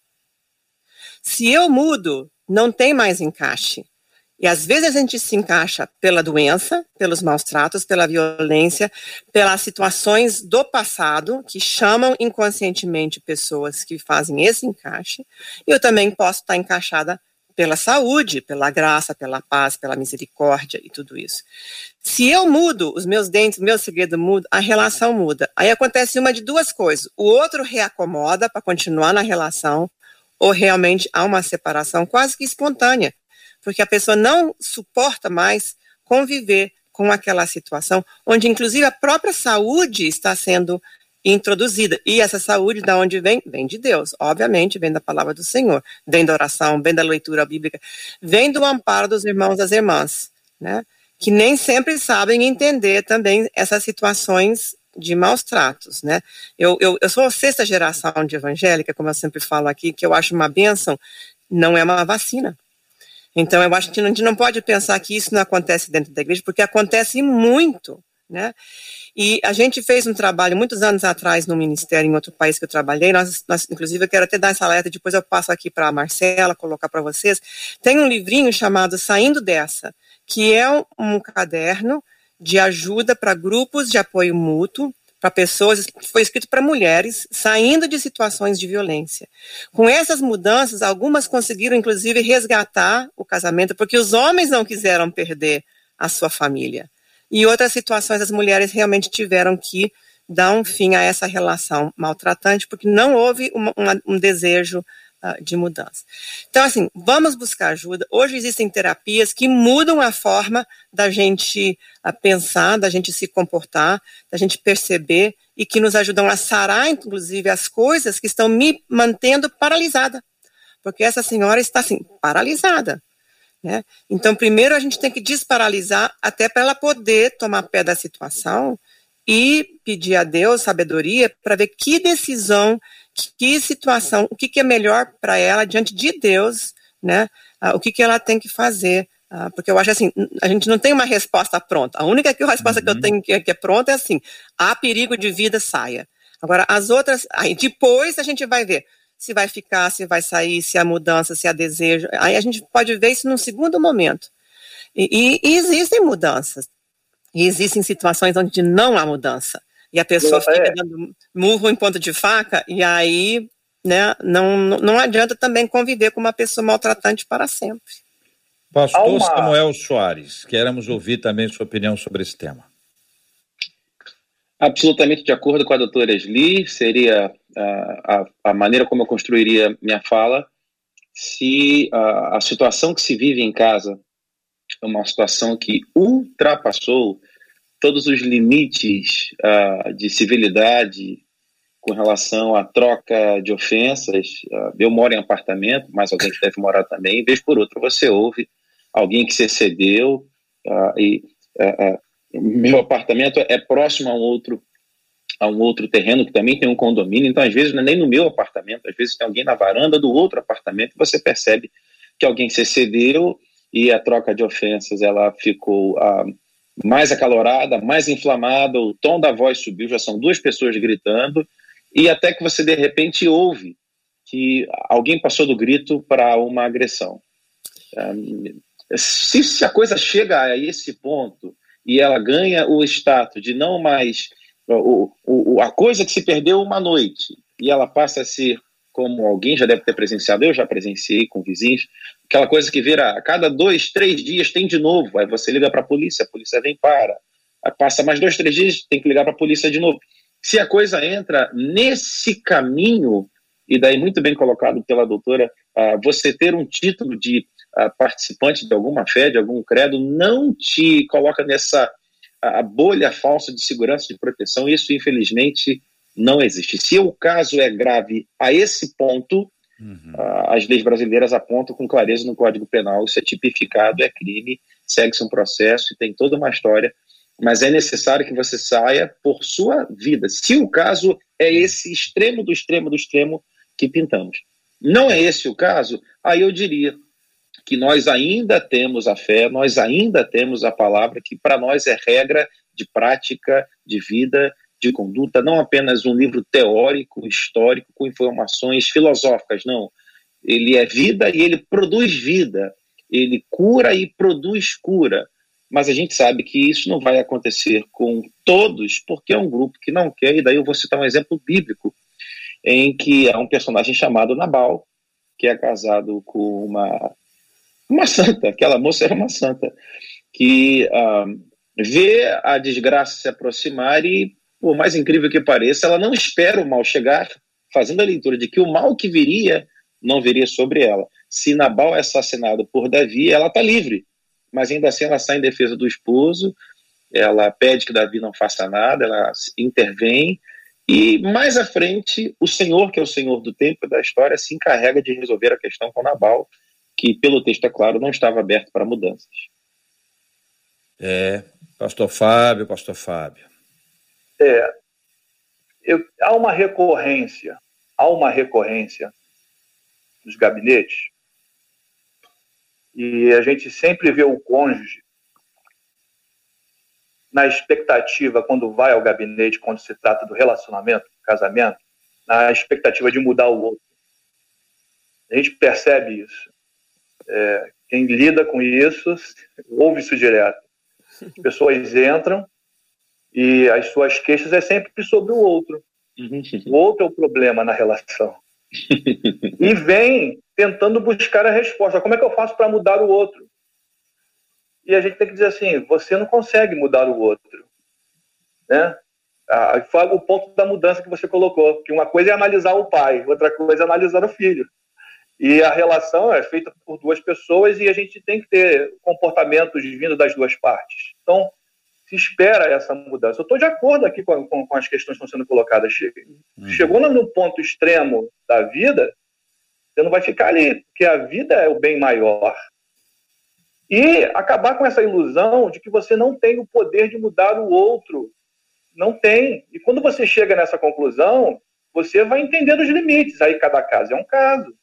Se eu mudo, não tem mais encaixe. E às vezes a gente se encaixa pela doença, pelos maus tratos, pela violência, pelas situações do passado que chamam inconscientemente pessoas que fazem esse encaixe. E eu também posso estar encaixada pela saúde, pela graça, pela paz, pela misericórdia e tudo isso. Se eu mudo, os meus dentes, meu segredo muda, a relação muda. Aí acontece uma de duas coisas. O outro reacomoda para continuar na relação, ou realmente há uma separação quase que espontânea, porque a pessoa não suporta mais conviver com aquela situação, onde inclusive a própria saúde está sendo introduzida. E essa saúde, da onde vem? Vem de Deus, obviamente, vem da palavra do Senhor, vem da oração, vem da leitura bíblica, vem do amparo dos irmãos e das irmãs, né? Que nem sempre sabem entender também essas situações de maus tratos, né? Eu, eu, eu sou a sexta geração de evangélica, como eu sempre falo aqui, que eu acho uma bênção, não é uma vacina. Então, eu acho que a gente não pode pensar que isso não acontece dentro da igreja, porque acontece muito, né? E a gente fez um trabalho muitos anos atrás no ministério, em outro país que eu trabalhei. Nós, nós inclusive, eu quero até dar essa alerta, depois eu passo aqui para a Marcela, colocar para vocês. Tem um livrinho chamado Saindo Dessa, que é um, um caderno de ajuda para grupos de apoio mútuo, para pessoas, foi escrito para mulheres saindo de situações de violência. Com essas mudanças, algumas conseguiram, inclusive, resgatar o casamento, porque os homens não quiseram perder a sua família. E outras situações as mulheres realmente tiveram que dar um fim a essa relação maltratante, porque não houve uma, uma, um desejo uh, de mudança. Então, assim, vamos buscar ajuda. Hoje existem terapias que mudam a forma da gente uh, pensar, da gente se comportar, da gente perceber e que nos ajudam a sarar, inclusive, as coisas que estão me mantendo paralisada. Porque essa senhora está, assim, paralisada. Né? Então, primeiro a gente tem que desparalisar até para ela poder tomar pé da situação e pedir a Deus sabedoria para ver que decisão, que situação, o que, que é melhor para ela diante de Deus, né? Ah, o que, que ela tem que fazer. Ah, porque eu acho assim, a gente não tem uma resposta pronta. A única que, a resposta uhum. que eu uhum. tenho que, que é pronta é assim: há perigo de vida, saia. Agora, as outras, aí depois a gente vai ver se vai ficar, se vai sair, se há mudança, se há desejo. Aí a gente pode ver isso num segundo momento. E, e, e existem mudanças. E existem situações onde não há mudança. E a pessoa fica é. dando murro em ponto de faca, e aí né, não, não adianta também conviver com uma pessoa maltratante para sempre. Pastor uma... Samuel Soares, queremos ouvir também sua opinião sobre esse tema. Absolutamente de acordo com a doutora Esli, seria a, a, maneira como eu construiria minha fala se a, a situação que se vive em casa é uma situação que ultrapassou todos os limites uh, de civilidade com relação à troca de ofensas. Uh, eu moro em apartamento, mas alguém que deve morar também. Vez por outra, você ouve alguém que se excedeu uh, e meu apartamento é próximo a um outro a um outro terreno que também tem um condomínio, então às vezes não é nem no meu apartamento, às vezes tem alguém na varanda do outro apartamento, você percebe que alguém se excedeu e a troca de ofensas ela ficou ah, mais acalorada, mais inflamada, o tom da voz subiu, já são duas pessoas gritando, e até que você de repente ouve que alguém passou do grito para uma agressão. Ah, se, se a coisa chega a esse ponto e ela ganha o status de não mais o, o, a coisa que se perdeu uma noite. E ela passa a ser como alguém já deve ter presenciado, eu já presenciei com vizinhos, aquela coisa que vira a cada dois, três dias tem de novo, aí você liga para a polícia, a polícia vem para, passa mais dois, três dias, tem que ligar para a polícia de novo. Se a coisa entra nesse caminho, e daí muito bem colocado pela doutora, uh, você ter um título de participante de alguma fé, de algum credo, não te coloca nessa a bolha falsa de segurança de proteção, isso infelizmente não existe. Se o caso é grave a esse ponto, uhum. uh, as leis brasileiras apontam com clareza no Código Penal, isso é tipificado, é crime, segue-se um processo e tem toda uma história, mas é necessário que você saia por sua vida. Se o caso é esse extremo do extremo do extremo que pintamos. Não é esse o caso, aí eu diria que nós ainda temos a fé, nós ainda temos a palavra, que para nós é regra de prática, de vida, de conduta, não apenas um livro teórico, histórico, com informações filosóficas, não. Ele é vida e ele produz vida. Ele cura e produz cura. Mas a gente sabe que isso não vai acontecer com todos, porque é um grupo que não quer, e daí eu vou citar um exemplo bíblico, em que há um personagem chamado Nabal, que é casado com uma, uma santa, aquela moça era uma santa, que uh, vê a desgraça se aproximar e por mais incrível que pareça, ela não espera o mal chegar, fazendo a leitura de que o mal que viria não viria sobre ela. Se Nabal é assassinado por Davi, ela está livre, mas ainda assim ela sai em defesa do esposo, ela pede que Davi não faça nada, ela intervém, e mais à frente, o Senhor, que é o Senhor do tempo da história, se encarrega de resolver a questão com Nabal, que, pelo texto é claro, não estava aberto para mudanças. É, pastor Fábio, pastor Fábio. É, eu, há uma recorrência, há uma recorrência nos gabinetes, e a gente sempre vê o cônjuge na expectativa, quando vai ao gabinete, quando se trata do relacionamento, do casamento, na expectativa de mudar o outro. A gente percebe isso. É, quem lida com isso, ouve isso direto. As [LAUGHS] pessoas entram, e as suas queixas é sempre sobre o outro. Uhum. O outro é o problema na relação. [LAUGHS] e vem tentando buscar a resposta. Como é que eu faço para mudar o outro? E a gente tem que dizer assim: você não consegue mudar o outro. Né? Ah, o ponto da mudança que você colocou, que uma coisa é analisar o pai, outra coisa é analisar o filho. E a relação é feita por duas pessoas e a gente tem que ter comportamentos vindo das duas partes. Então, se espera essa mudança. Eu estou de acordo aqui com, com, com, as questões que estão sendo colocadas. Uhum. Chegou no ponto extremo da vida, você não vai ficar ali, porque a vida é o bem maior. E acabar com essa ilusão de que você não tem o poder de mudar o outro. Não tem. E quando você chega nessa conclusão, você vai entender os limites. Aí cada caso é um caso.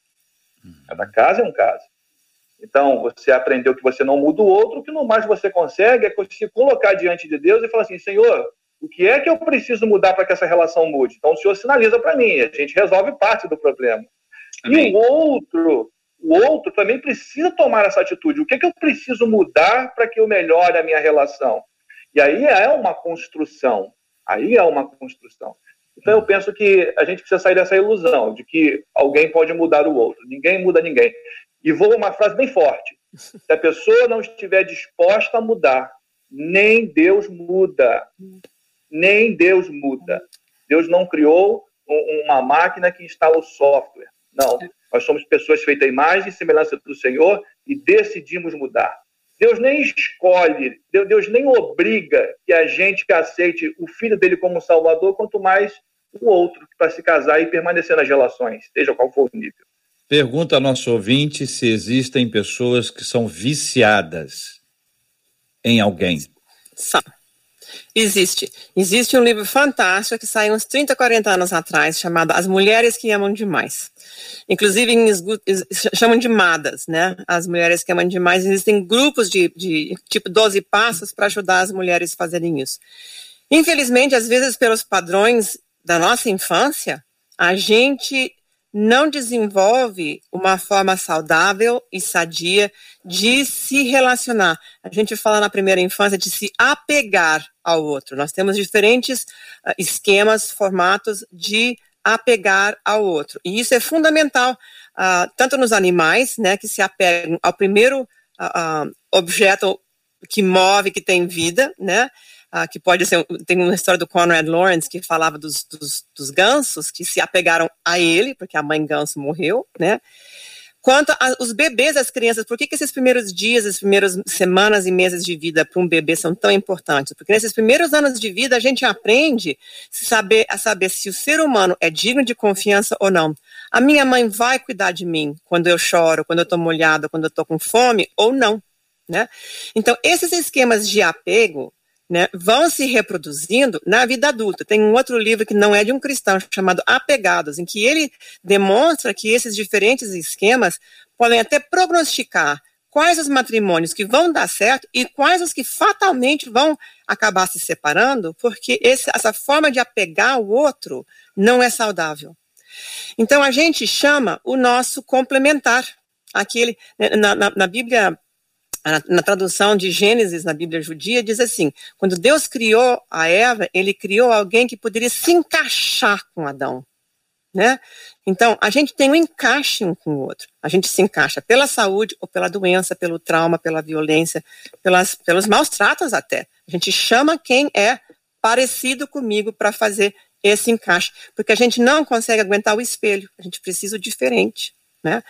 Cada caso é um caso. Então, você aprendeu que você não muda o outro, o que no mais você consegue é se colocar diante de Deus e falar assim: Senhor, o que é que eu preciso mudar para que essa relação mude? Então, o Senhor sinaliza para mim, a gente resolve parte do problema. Amém. E o outro, o outro também precisa tomar essa atitude. O que é que eu preciso mudar para que eu melhore a minha relação? E aí é uma construção. Aí é uma construção. Então eu penso que a gente precisa sair dessa ilusão de que alguém pode mudar o outro. Ninguém muda ninguém. E vou uma frase bem forte. Se a pessoa não estiver disposta a mudar, nem Deus muda. Nem Deus muda. Deus não criou uma máquina que instala o software. Não. Nós somos pessoas feitas à imagem e semelhança do Senhor e decidimos mudar. Deus nem escolhe, Deus nem obriga que a gente aceite o filho dele como salvador, quanto mais o outro para se casar e permanecer nas relações, seja qual for o nível. Pergunta ao nosso ouvinte se existem pessoas que são viciadas em alguém. São. Existe. Existe um livro fantástico que saiu uns 30, 40 anos atrás, chamado As Mulheres que Amam Demais. Inclusive, em, chamam de madas, né? As mulheres que amam demais. Existem grupos de, de tipo 12 passos para ajudar as mulheres a fazerem isso. Infelizmente, às vezes, pelos padrões da nossa infância, a gente não desenvolve uma forma saudável e sadia de se relacionar. A gente fala na primeira infância de se apegar ao outro. Nós temos diferentes uh, esquemas, formatos de apegar ao outro. E isso é fundamental, uh, tanto nos animais, né, que se apegam ao primeiro uh, objeto que move, que tem vida, né, uh, que pode ser, tem uma história do Conrad Lawrence que falava dos, dos, dos gansos que se apegaram a ele, porque a mãe ganso morreu, né? Quanto aos bebês, as crianças, por que, que esses primeiros dias, as primeiras semanas e meses de vida para um bebê são tão importantes? Porque nesses primeiros anos de vida a gente aprende saber, a saber se o ser humano é digno de confiança ou não. A minha mãe vai cuidar de mim quando eu choro, quando eu estou molhada, quando eu estou com fome ou não. Né? Então, esses esquemas de apego né, vão se reproduzindo na vida adulta. Tem um outro livro que não é de um cristão, chamado Apegados, em que ele demonstra que esses diferentes esquemas podem até prognosticar quais os matrimônios que vão dar certo e quais os que fatalmente vão acabar se separando, porque esse, essa forma de apegar o outro não é saudável. Então a gente chama o nosso complementar. Aquele, né, na, na, na Bíblia na, tradução de Gênesis na Bíblia judia, diz assim: quando Deus criou a Eva, ele criou alguém que poderia se encaixar com Adão. Né? Então, a gente tem um encaixe um com o outro. A gente se encaixa pela saúde ou pela doença, pelo trauma, pela violência, pelas, pelos maus tratos até. A gente chama quem é parecido comigo para fazer esse encaixe, porque a gente não consegue aguentar o espelho, a gente precisa o diferente, né?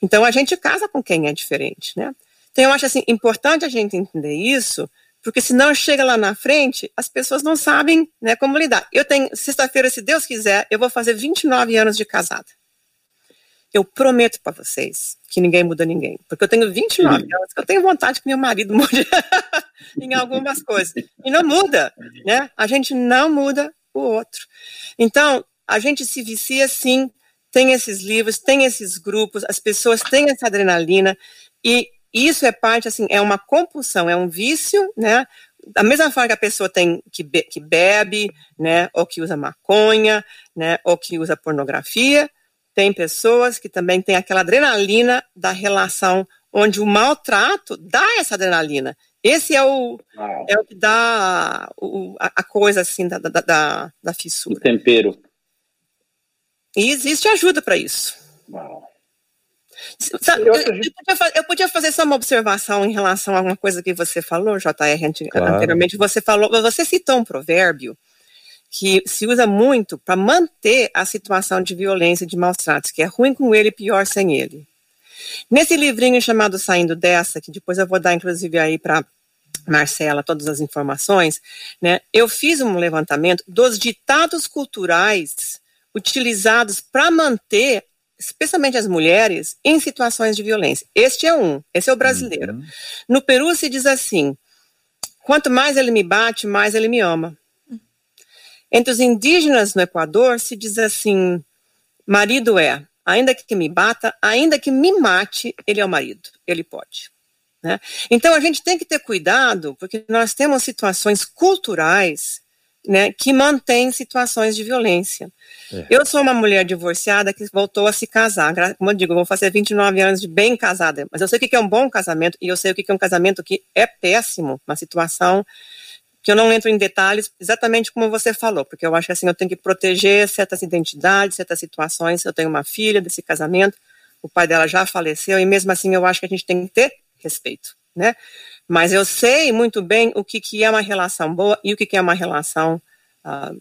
Então a gente casa com quem é diferente, né? Então, eu acho assim, importante a gente entender isso, porque senão chega lá na frente, as pessoas não sabem né, como lidar. Eu tenho, sexta-feira, se Deus quiser, eu vou fazer 29 anos de casada. Eu prometo para vocês que ninguém muda ninguém. Porque eu tenho 29 uhum. anos, que eu tenho vontade que meu marido [LAUGHS] mude [LAUGHS] em algumas coisas. E não muda, né? A gente não muda o outro. Então, a gente se vicia sim, tem esses livros, tem esses grupos, as pessoas têm essa adrenalina. E isso é parte, assim, é uma compulsão, é um vício, né? Da mesma forma que a pessoa tem que, be que bebe, né, ou que usa maconha, né, ou que usa pornografia, tem pessoas que também têm aquela adrenalina da relação onde o maltrato dá essa adrenalina. Esse é o, é o que dá o, a, a, coisa assim da, da, da, da fissura. O tempero. E existe ajuda para isso. Uau. Sabe, eu, podia, eu, podia, fazer só uma observação em relação a uma coisa que você falou, JR, claro. anteriormente. Você falou, você citou um provérbio que se usa muito para manter a situação de violência e de maus tratos, que é ruim com ele e pior sem ele. Nesse livrinho chamado Saindo Dessa, que depois eu vou dar inclusive aí para Marcela todas as informações, né, eu fiz um levantamento dos ditados culturais utilizados para manter especialmente as mulheres, em situações de violência. Este é um, esse é o brasileiro. Uhum. No Peru se diz assim: quanto mais ele me bate, mais ele me ama. Entre os indígenas no Equador se diz assim: marido é, ainda que me bata, ainda que me mate, ele é o marido, ele pode. Né? Então a gente tem que ter cuidado, porque nós temos situações culturais né, que mantém situações de violência. É. Eu sou uma mulher divorciada que voltou a se casar. Como eu digo, eu vou fazer 29 anos de bem casada, mas eu sei o que é um bom casamento e eu sei o que é um casamento que é péssimo, uma situação que eu não entro em detalhes, exatamente como você falou, porque eu acho que assim eu tenho que proteger certas identidades, certas situações. Eu tenho uma filha desse casamento, o pai dela já faleceu e mesmo assim eu acho que a gente tem que ter respeito, né? Mas eu sei muito bem o que, que é uma relação boa e o que, que é uma relação uh,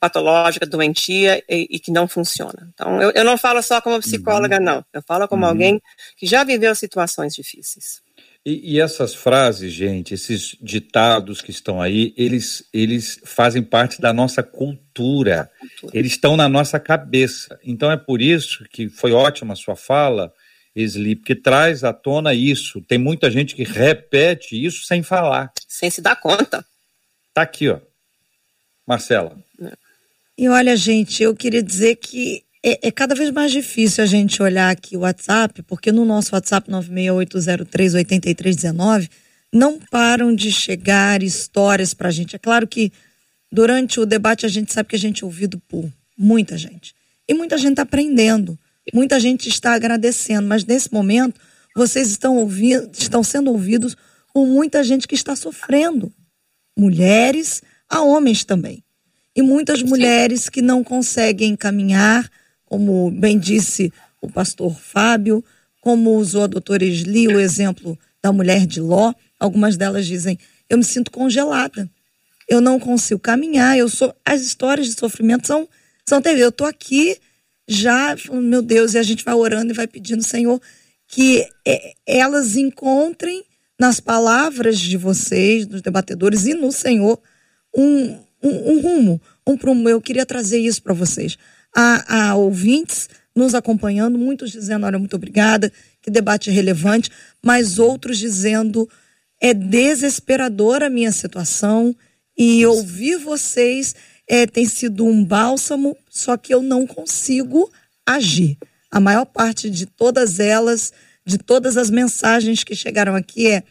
patológica, doentia e, e, que não funciona. Então, eu, eu não falo só como psicóloga, uhum. não. Eu falo como uhum. alguém que já viveu situações difíceis. E, e, essas frases, gente, esses ditados que estão aí, eles, eles fazem parte da nossa cultura. cultura. Eles estão na nossa cabeça. Então é por isso que foi ótima a sua fala, Sleep, que traz à tona isso. Tem muita gente que repete isso sem falar. Sem se dar conta. Tá aqui, ó. Marcela. E olha, gente, eu queria dizer que é, é, cada vez mais difícil a gente olhar aqui o WhatsApp, porque no nosso WhatsApp 968038319 não param de chegar histórias para a gente. É claro que durante o debate a gente sabe que a gente é ouvido por muita gente. E muita gente está aprendendo, muita gente está agradecendo, mas nesse momento vocês estão ouvindo, estão sendo ouvidos por muita gente que está sofrendo. Mulheres, a homens também. E muitas mulheres que não conseguem caminhar, como bem disse o pastor Fábio, como usou a doutora Esli, o exemplo da mulher de Ló, algumas delas dizem: Eu me sinto congelada, eu não consigo caminhar, eu sou. As histórias de sofrimento são, são terríveis. Eu estou aqui já, meu Deus, e a gente vai orando e vai pedindo, Senhor, que é, elas encontrem nas palavras de vocês, dos debatedores, e no Senhor, um, um, um rumo, um prumo. Eu queria trazer isso para vocês. Há, há ouvintes nos acompanhando, muitos dizendo, olha, muito obrigada, que debate relevante, mas outros dizendo, é desesperadora a minha situação e ouvir vocês é, tem sido um bálsamo, só que eu não consigo agir. A maior parte de todas elas, de todas as mensagens que chegaram aqui é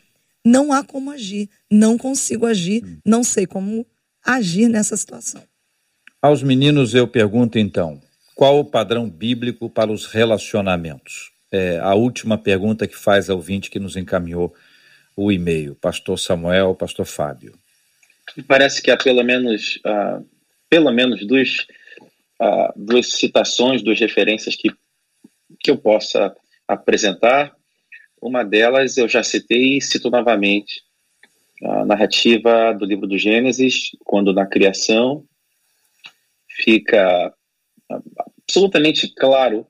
não há como agir, não consigo agir, não sei como agir nessa situação. Aos meninos eu pergunto então, qual o padrão bíblico para os relacionamentos? É a última pergunta que faz ao ouvinte que nos encaminhou o e-mail, pastor Samuel, pastor Fábio. Parece que há pelo menos, uh, pelo menos duas, duas citações, duas referências que, que eu possa apresentar. Uma delas eu já citei e cito novamente. A narrativa do livro do Gênesis, quando na criação fica absolutamente claro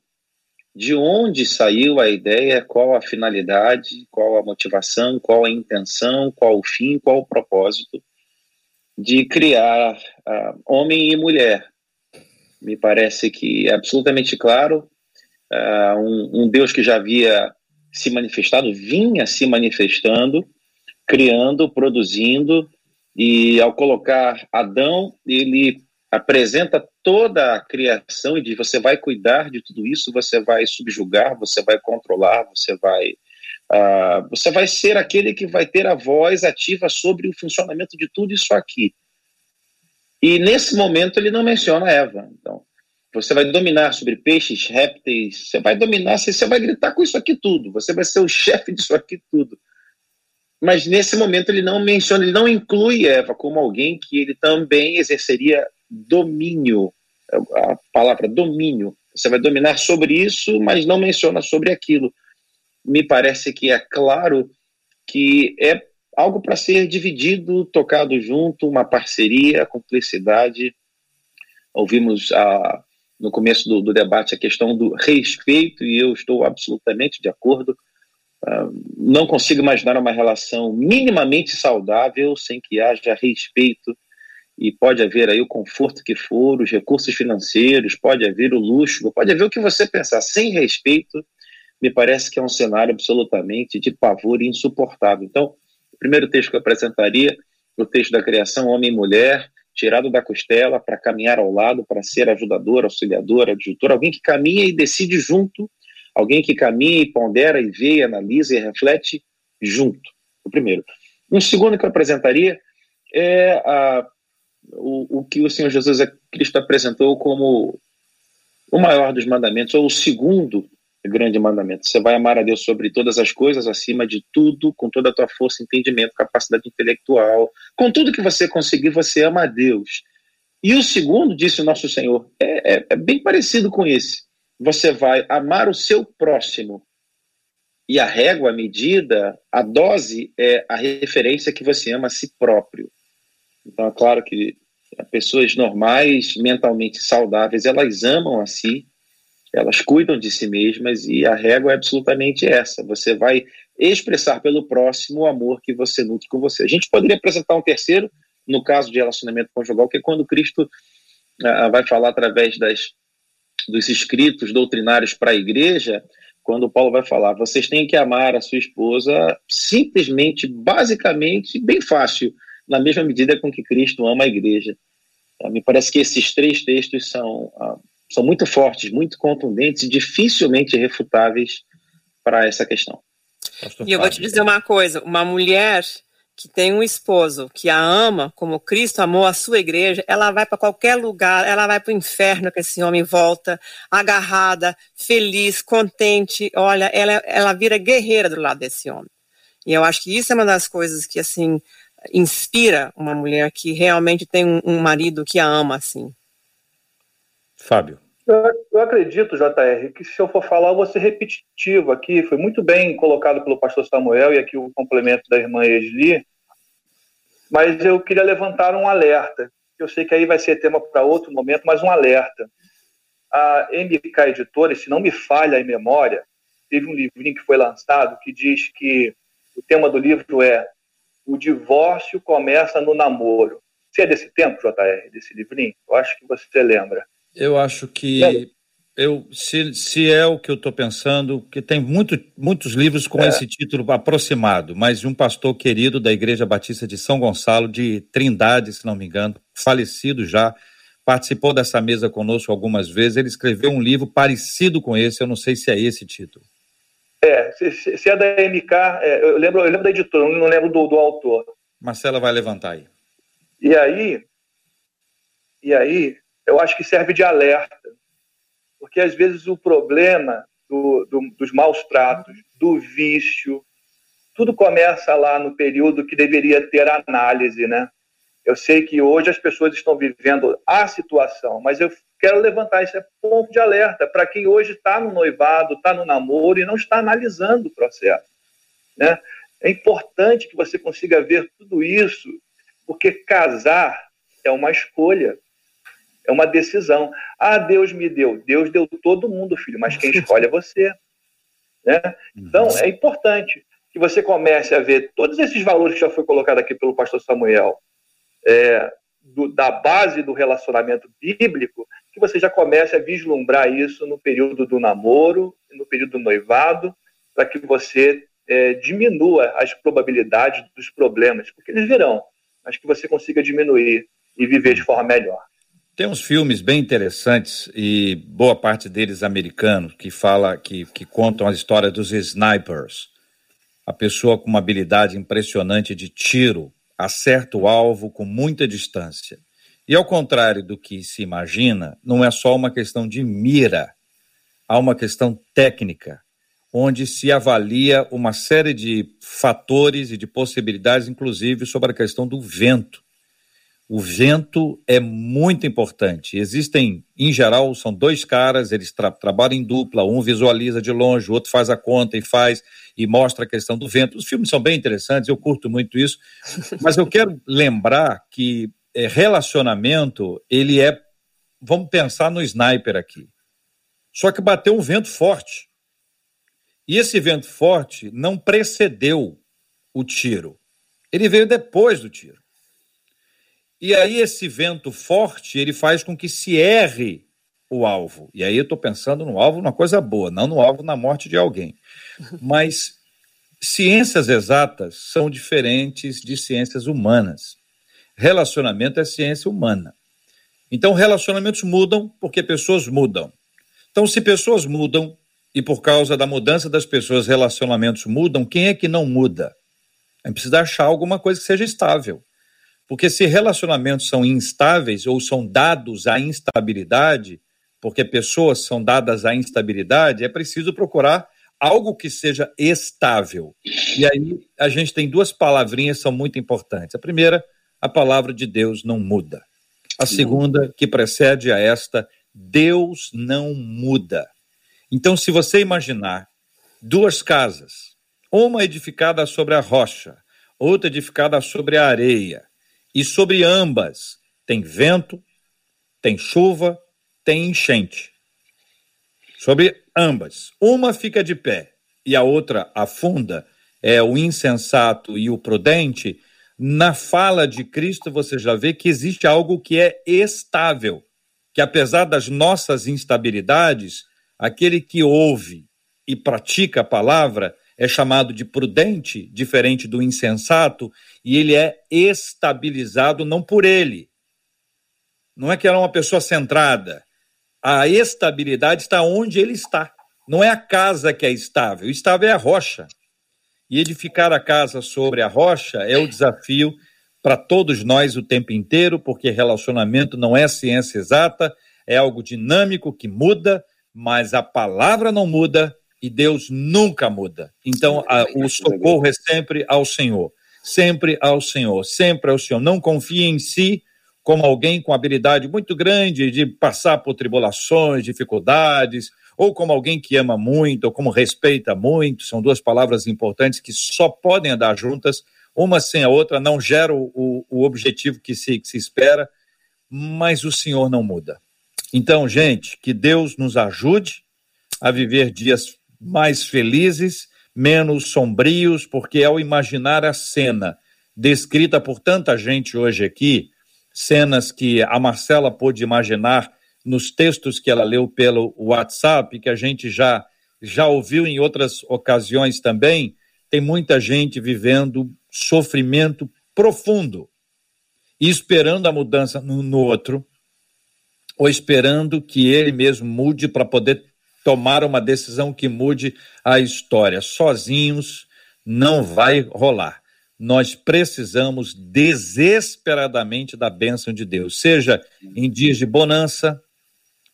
de onde saiu a ideia, qual a finalidade, qual a motivação, qual a intenção, qual o fim, qual o propósito de criar uh, homem e mulher. Me parece que é absolutamente claro uh, um, um Deus que já havia se manifestado, vinha se manifestando, criando, produzindo, e ao colocar Adão, ele apresenta toda a criação e diz: você vai cuidar de tudo isso, você vai subjugar, você vai controlar, você vai. Uh, você vai ser aquele que vai ter a voz ativa sobre o funcionamento de tudo isso aqui. E nesse momento ele não menciona Eva. Então, você vai dominar sobre peixes, répteis, você vai dominar, você vai gritar com isso aqui tudo, você vai ser o [LAUGHS] chefe disso aqui tudo. Mas nesse momento ele não menciona, ele não inclui Eva como alguém que ele também exerceria domínio, a palavra domínio. Você vai dominar sobre isso, mas não menciona sobre aquilo. Me parece que é claro que é algo para ser dividido, tocado junto, uma parceria, cumplicidade. Ouvimos a, no começo do, do, debate a questão do respeito, e eu estou absolutamente de acordo. Uh, não consigo imaginar uma relação minimamente saudável sem que haja respeito, e pode haver aí o conforto que for, os recursos financeiros, pode haver o luxo, pode haver o que você pensar. Sem respeito, me parece que é um cenário absolutamente de pavor insuportável. Então, o primeiro texto que eu apresentaria, o texto da criação, homem e mulher, tirado da costela para caminhar ao lado, para ser ajudador, auxiliador, adjutor, alguém que caminha e decide junto, alguém que caminha e pondera e vê, analisa e reflete junto. O primeiro. Um segundo que eu apresentaria é a, o, o que o Senhor Jesus Cristo apresentou como o maior dos mandamentos, ou o segundo grande mandamento. Você vai amar a Deus sobre todas as coisas, acima de tudo, com toda a tua força, entendimento, capacidade intelectual, com tudo que você conseguir, você ama a Deus. E o segundo, disse o nosso Senhor, é, é, é bem parecido com esse. Você vai amar o seu próximo. E a régua, a medida, a dose é a referência que você ama a si próprio. Então, é claro que pessoas normais, mentalmente saudáveis, elas amam a si, elas cuidam de si mesmas e a régua é absolutamente essa. Você vai expressar pelo próximo o amor que você nutre com você. A gente poderia apresentar um terceiro, no caso de relacionamento conjugal, que é quando Cristo ah, vai falar através das, dos escritos doutrinários para a igreja, quando Paulo vai falar, vocês têm que amar a sua esposa simplesmente, basicamente, bem fácil, na mesma medida com que Cristo ama a igreja. Ah, me parece que esses três textos são, ah, são muito fortes, muito contundentes e dificilmente refutáveis para essa questão. E eu vou te dizer uma coisa: uma mulher que tem um esposo que a ama, como Cristo amou a sua igreja, ela vai para qualquer lugar, ela vai para o inferno que esse homem volta, agarrada, feliz, contente. Olha, ela, ela vira guerreira do lado desse homem. E eu acho que isso é uma das coisas que, assim, inspira uma mulher que realmente tem um, um marido que a ama, assim. Fábio. Eu, acredito, JR, que se eu for falar, eu vou ser repetitivo aqui. Foi muito bem colocado pelo pastor Samuel e aqui o complemento da irmã Esli. Mas eu queria levantar um alerta. Eu sei que aí vai ser tema para outro momento, mas um alerta. A MK Editora, se não me falha em memória, teve um livrinho que foi lançado que diz que o tema do livro é O divórcio começa no namoro. Você é desse tempo, JR, desse livrinho? Eu acho que você lembra. Eu acho que eu, se, se é o que eu estou pensando, que tem muito, muitos livros com é. esse título aproximado, mas de um pastor querido da Igreja Batista de São Gonçalo, de Trindade, se não me engano, falecido já, participou dessa mesa conosco algumas vezes. Ele escreveu um livro parecido com esse, eu não sei se é esse título. É, se, se é da MK, é, eu, lembro, eu lembro da editora, não lembro do, do autor. Marcela vai levantar aí. E aí, e aí, eu acho que serve de alerta, porque às vezes o problema do, do, dos maus tratos, do vício, tudo começa lá no período que deveria ter análise, né? Eu sei que hoje as pessoas estão vivendo a situação, mas eu quero levantar esse ponto de alerta para quem hoje está no noivado, está no namoro e não está analisando o processo. Né? É importante que você consiga ver tudo isso, porque casar é uma escolha. É uma decisão. Ah, Deus me deu. Deus deu todo mundo, filho, mas quem escolhe é você. Né? Então, é importante que você comece a ver todos esses valores que já foi colocado aqui pelo pastor Samuel, é, do, da base do relacionamento bíblico, que você já comece a vislumbrar isso no período do namoro, no período do noivado, para que você é, diminua as probabilidades dos problemas, porque eles virão, mas que você consiga diminuir e viver de forma melhor. Tem uns filmes bem interessantes e boa parte deles americanos que fala que, que contam a história dos snipers. A pessoa com uma habilidade impressionante de tiro acerta o alvo com muita distância. E ao contrário do que se imagina, não é só uma questão de mira, há uma questão técnica, onde se avalia uma série de fatores e de possibilidades, inclusive sobre a questão do vento. O vento é muito importante. Existem, em geral, são dois caras, eles tra trabalham em dupla, um visualiza de longe, o outro faz a conta e faz e mostra a questão do vento. Os filmes são bem interessantes, eu curto muito isso, [LAUGHS] mas eu quero lembrar que é, relacionamento, ele é, vamos pensar no sniper aqui. Só que bateu um vento forte. E esse vento forte não precedeu o tiro. Ele veio depois do tiro. E aí esse vento forte, ele faz com que se erre o alvo. E aí eu estou pensando no alvo, uma coisa boa, não no alvo na morte de alguém. [LAUGHS] Mas ciências exatas são diferentes de ciências humanas. Relacionamento é ciência humana. Então relacionamentos mudam porque pessoas mudam. Então se pessoas mudam e por causa da mudança das pessoas relacionamentos mudam, quem é que não muda? A gente precisa achar alguma coisa que seja estável. Porque se relacionamentos são instáveis ou são dados à instabilidade, porque pessoas são dadas à instabilidade, é preciso procurar algo que seja estável. E aí a gente tem duas palavrinhas que são muito importantes. A primeira, a palavra de Deus não muda. A segunda, que precede a esta, Deus não muda. Então, se você imaginar duas casas, uma edificada sobre a rocha, outra edificada sobre a areia, e sobre ambas tem vento, tem chuva, tem enchente. Sobre ambas, uma fica de pé e a outra afunda, é o insensato e o prudente. Na fala de Cristo você já vê que existe algo que é estável, que apesar das nossas instabilidades, aquele que ouve e pratica a palavra é chamado de prudente, diferente do insensato, e ele é estabilizado não por ele. Não é que ela é uma pessoa centrada. A estabilidade está onde ele está. Não é a casa que é estável, estável é a rocha. E edificar a casa sobre a rocha é o desafio para todos nós o tempo inteiro, porque relacionamento não é ciência exata, é algo dinâmico que muda, mas a palavra não muda e Deus nunca muda. Então, a, o socorro é sempre ao Senhor, sempre ao Senhor, sempre ao Senhor. Não confie em si como alguém com habilidade muito grande de passar por tribulações, dificuldades, ou como alguém que ama muito, ou como respeita muito, são duas palavras importantes que só podem andar juntas, uma sem a outra, não gera o, o objetivo que se, que se espera, mas o Senhor não muda. Então, gente, que Deus nos ajude a viver dias mais felizes, menos sombrios, porque ao imaginar a cena descrita por tanta gente hoje aqui, cenas que a Marcela pôde imaginar nos textos que ela leu pelo WhatsApp, que a gente já, já ouviu em outras ocasiões também, tem muita gente vivendo sofrimento profundo e esperando a mudança no, no outro, ou esperando que ele mesmo mude para poder tomar uma decisão que mude a história. Sozinhos não vai rolar. Nós precisamos desesperadamente da bênção de Deus, seja em dias de bonança,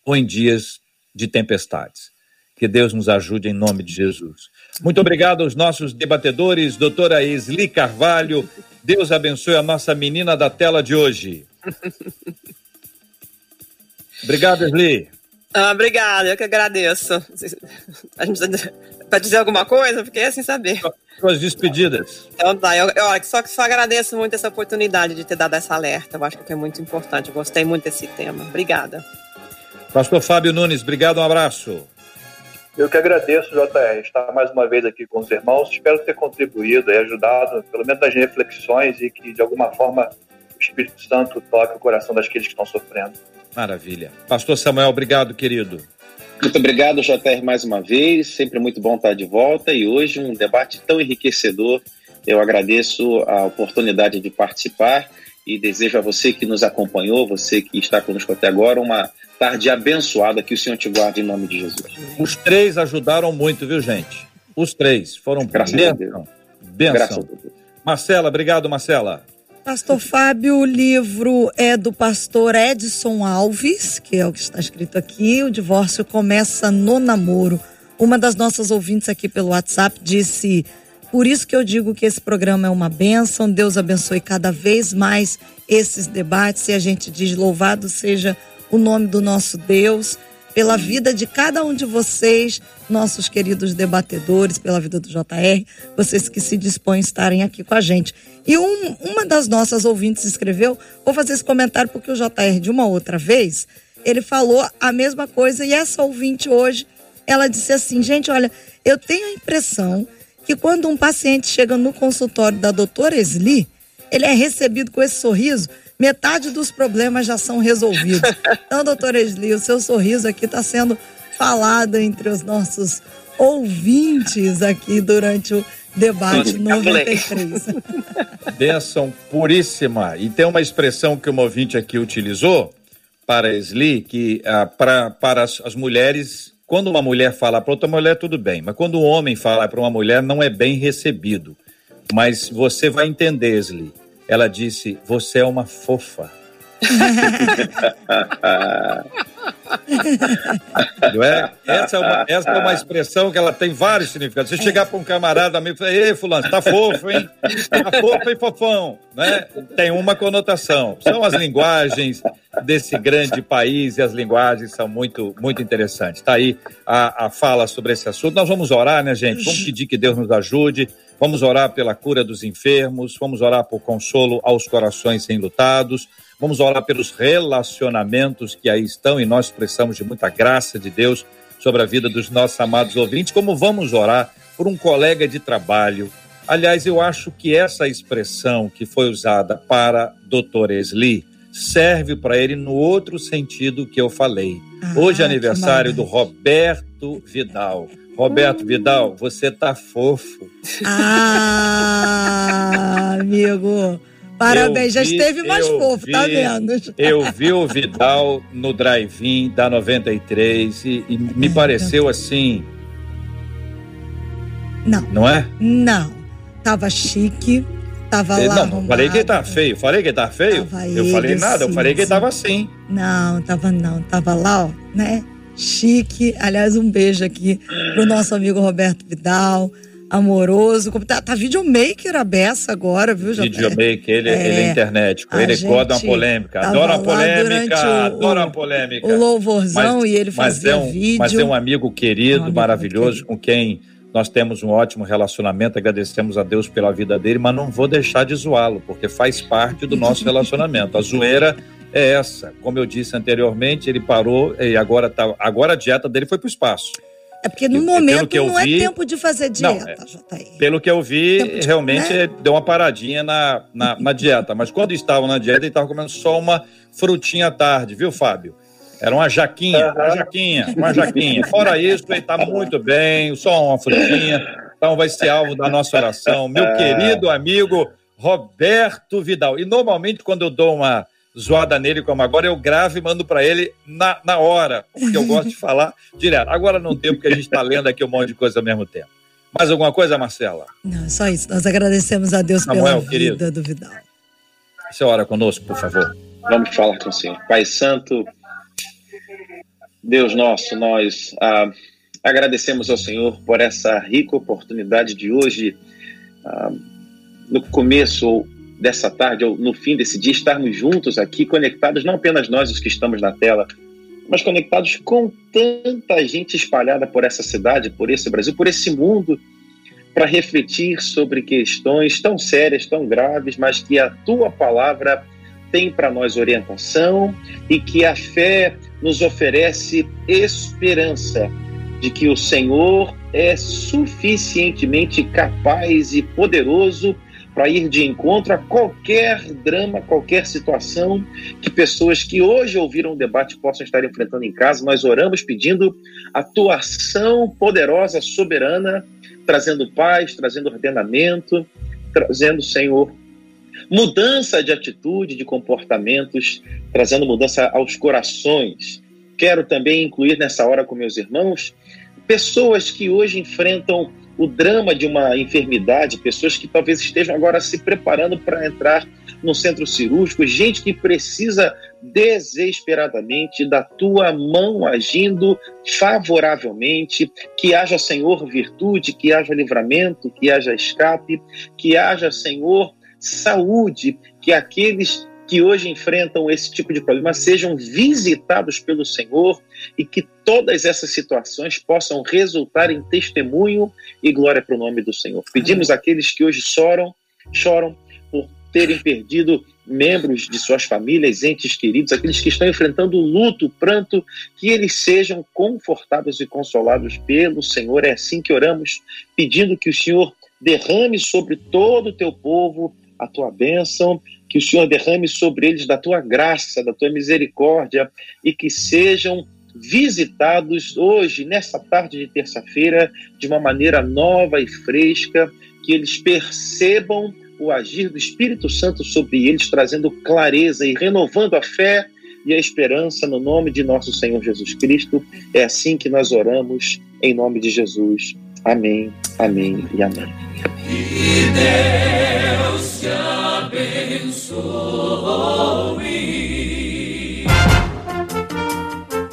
ou em dias de tempestades. Que Deus nos ajude em nome de Jesus. Muito obrigado aos nossos debatedores, doutora Esli Carvalho. Deus abençoe a nossa menina da tela de hoje. [LAUGHS] Obrigado, Esli. Ah, obrigada, eu que agradeço. Para dizer alguma coisa, fiquei assim saber. Suas despedidas. Então tá, eu, eu só, só agradeço muito essa oportunidade de ter dado essa alerta. Eu acho que é muito importante. Eu gostei muito desse tema. Obrigada. Pastor Fábio Nunes, obrigado, um abraço. Eu que agradeço, JR, estar mais uma vez aqui com os irmãos. Espero ter contribuído e ajudado, pelo menos nas reflexões, e que de alguma forma o Espírito Santo toque o coração daqueles que estão sofrendo. Maravilha. Pastor Samuel, obrigado, querido. Muito obrigado, JR, mais uma vez. Sempre muito bom estar de volta e hoje um debate tão enriquecedor. Eu agradeço a oportunidade de participar e desejo a você que nos acompanhou, você que está conosco até agora, uma tarde abençoada, que o Senhor te guarde em nome de Jesus. Os três ajudaram muito, viu, gente? Os três foram Graças bênção. A Deus. Bênção. Graças a Deus. Marcela, obrigado, Marcela. Pastor Fábio, o livro é do pastor Edson Alves, que é o que está escrito aqui. O divórcio começa no namoro. Uma das nossas ouvintes aqui pelo WhatsApp disse: Por isso que eu digo que esse programa é uma bênção. Deus abençoe cada vez mais esses debates. E a gente diz: Louvado seja o nome do nosso Deus, pela vida de cada um de vocês, nossos queridos debatedores, pela vida do JR, vocês que se dispõem a estarem aqui com a gente. E um, uma das nossas ouvintes escreveu, vou fazer esse comentário porque o JR, de uma outra vez, ele falou a mesma coisa e essa ouvinte hoje, ela disse assim: gente, olha, eu tenho a impressão que quando um paciente chega no consultório da doutora Esli, ele é recebido com esse sorriso metade dos problemas já são resolvidos. [LAUGHS] Então, doutora Esli, o seu sorriso aqui está sendo falado entre os nossos ouvintes aqui durante o debate 93. Benção [LAUGHS] puríssima. E tem uma expressão que uma ouvinte aqui utilizou para Esli, que ah, pra, para as, as mulheres, quando uma mulher fala para outra mulher, tudo bem, mas quando um homem fala para uma mulher, não é bem recebido. Mas você vai entender, Esli ela disse: Você é uma fofa. [LAUGHS] Não é? Essa, é uma, essa é uma expressão que ela tem vários significados. Você chegar para um camarada amigo e falar, ei, fulano, tá fofo, hein? Tá fofo, hein, fofão? Né? Tem uma conotação. São as linguagens desse grande país e as linguagens são muito, muito interessantes. Tá aí a, a fala sobre esse assunto. Nós vamos orar, né, gente? Vamos pedir que Deus nos ajude. Vamos orar pela cura dos enfermos, vamos orar por consolo aos corações enlutados, vamos orar pelos relacionamentos que aí estão e nós precisamos de muita graça de Deus sobre a vida dos nossos amados ouvintes, como vamos orar por um colega de trabalho. Aliás, eu acho que essa expressão que foi usada para Dr. Esli serve para ele no outro sentido que eu falei. Ah, Hoje é aniversário do Roberto Vidal. Roberto Vidal, você tá fofo. Ah, amigo. Parabéns, já esteve mais fofo, tá vi, tá vendo? Eu vi o Vidal no drive-in da 93 e, e me pareceu assim. Não. Não é? Não. Tava chique, tava lá. Não, arrumado. falei que ele tá feio. Falei que ele tá feio? Tava eu falei nada, eu falei que ele tava assim. Não, tava não. Tava lá, ó, né? Chique. Aliás, um beijo aqui pro nosso amigo Roberto Vidal amoroso. Tá, tá videomaker a beça agora, viu, Jota? Videomaker, ele é, ele é internet. Ele gosta uma polêmica. Adora uma polêmica. adora uma polêmica. O louvorzão mas, e ele fazia mas é um, vídeo. Mas é um amigo querido, é um amigo maravilhoso, querido. com quem nós temos um ótimo relacionamento, agradecemos a Deus pela vida dele, mas não vou deixar de zoá-lo, porque faz parte do nosso [LAUGHS] relacionamento. A zoeira é essa. Como eu disse anteriormente, ele parou e agora, tá, agora a dieta dele foi para o espaço. É porque no momento não é vi, é tempo de fazer dieta, não, é, Pelo que eu vi, de, realmente né? deu uma paradinha na, na, na dieta. Mas quando estavam na dieta, ele estava comendo só uma frutinha à tarde, viu, Fábio? Era uma jaquinha, uma jaquinha, uma jaquinha. Fora isso, ele está muito bem, só uma frutinha. Então vai ser alvo da nossa oração. Meu é. querido amigo Roberto Vidal. E normalmente, quando eu dou uma zoada nele como agora, eu gravo e mando para ele na, na hora, porque eu gosto de falar [LAUGHS] direto. Agora não tem, porque a gente está lendo aqui um monte de coisa ao mesmo tempo. Mais alguma coisa, Marcela? Não, só isso. Nós agradecemos a Deus Samuel, pela vida querido, do Vidal. Você ora conosco, por favor. Vamos falar com o Senhor. Pai Santo, Deus nosso, nós ah, agradecemos ao Senhor por essa rica oportunidade de hoje, ah, no começo dessa tarde, ou no fim desse dia, estarmos juntos aqui, conectados, não apenas nós, os que estamos na tela, mas conectados com tanta gente espalhada por essa cidade, por esse Brasil, por esse mundo, para refletir sobre questões tão sérias, tão graves, mas que a tua palavra tem para nós orientação e que a fé nos oferece esperança de que o Senhor é suficientemente capaz e poderoso para ir de encontro a qualquer drama, qualquer situação que pessoas que hoje ouviram o debate possam estar enfrentando em casa. Nós oramos pedindo atuação poderosa, soberana, trazendo paz, trazendo ordenamento, trazendo, Senhor, mudança de atitude, de comportamentos, trazendo mudança aos corações. Quero também incluir nessa hora com meus irmãos pessoas que hoje enfrentam o drama de uma enfermidade, pessoas que talvez estejam agora se preparando para entrar no centro cirúrgico, gente que precisa desesperadamente da tua mão agindo favoravelmente, que haja, Senhor, virtude, que haja livramento, que haja escape, que haja, Senhor, saúde, que aqueles que hoje enfrentam esse tipo de problema sejam visitados pelo Senhor e que todas essas situações possam resultar em testemunho e glória para o nome do Senhor. Pedimos àqueles que hoje choram, choram por terem perdido membros de suas famílias, entes queridos, aqueles que estão enfrentando o luto, pranto, que eles sejam confortados e consolados pelo Senhor. É assim que oramos, pedindo que o Senhor derrame sobre todo o teu povo a tua bênção, que o Senhor derrame sobre eles da tua graça, da tua misericórdia e que sejam visitados hoje, nessa tarde de terça-feira, de uma maneira nova e fresca, que eles percebam o agir do Espírito Santo sobre eles, trazendo clareza e renovando a fé e a esperança no nome de nosso Senhor Jesus Cristo. É assim que nós oramos, em nome de Jesus. Amém, amém e amém. Que Deus te abençoe.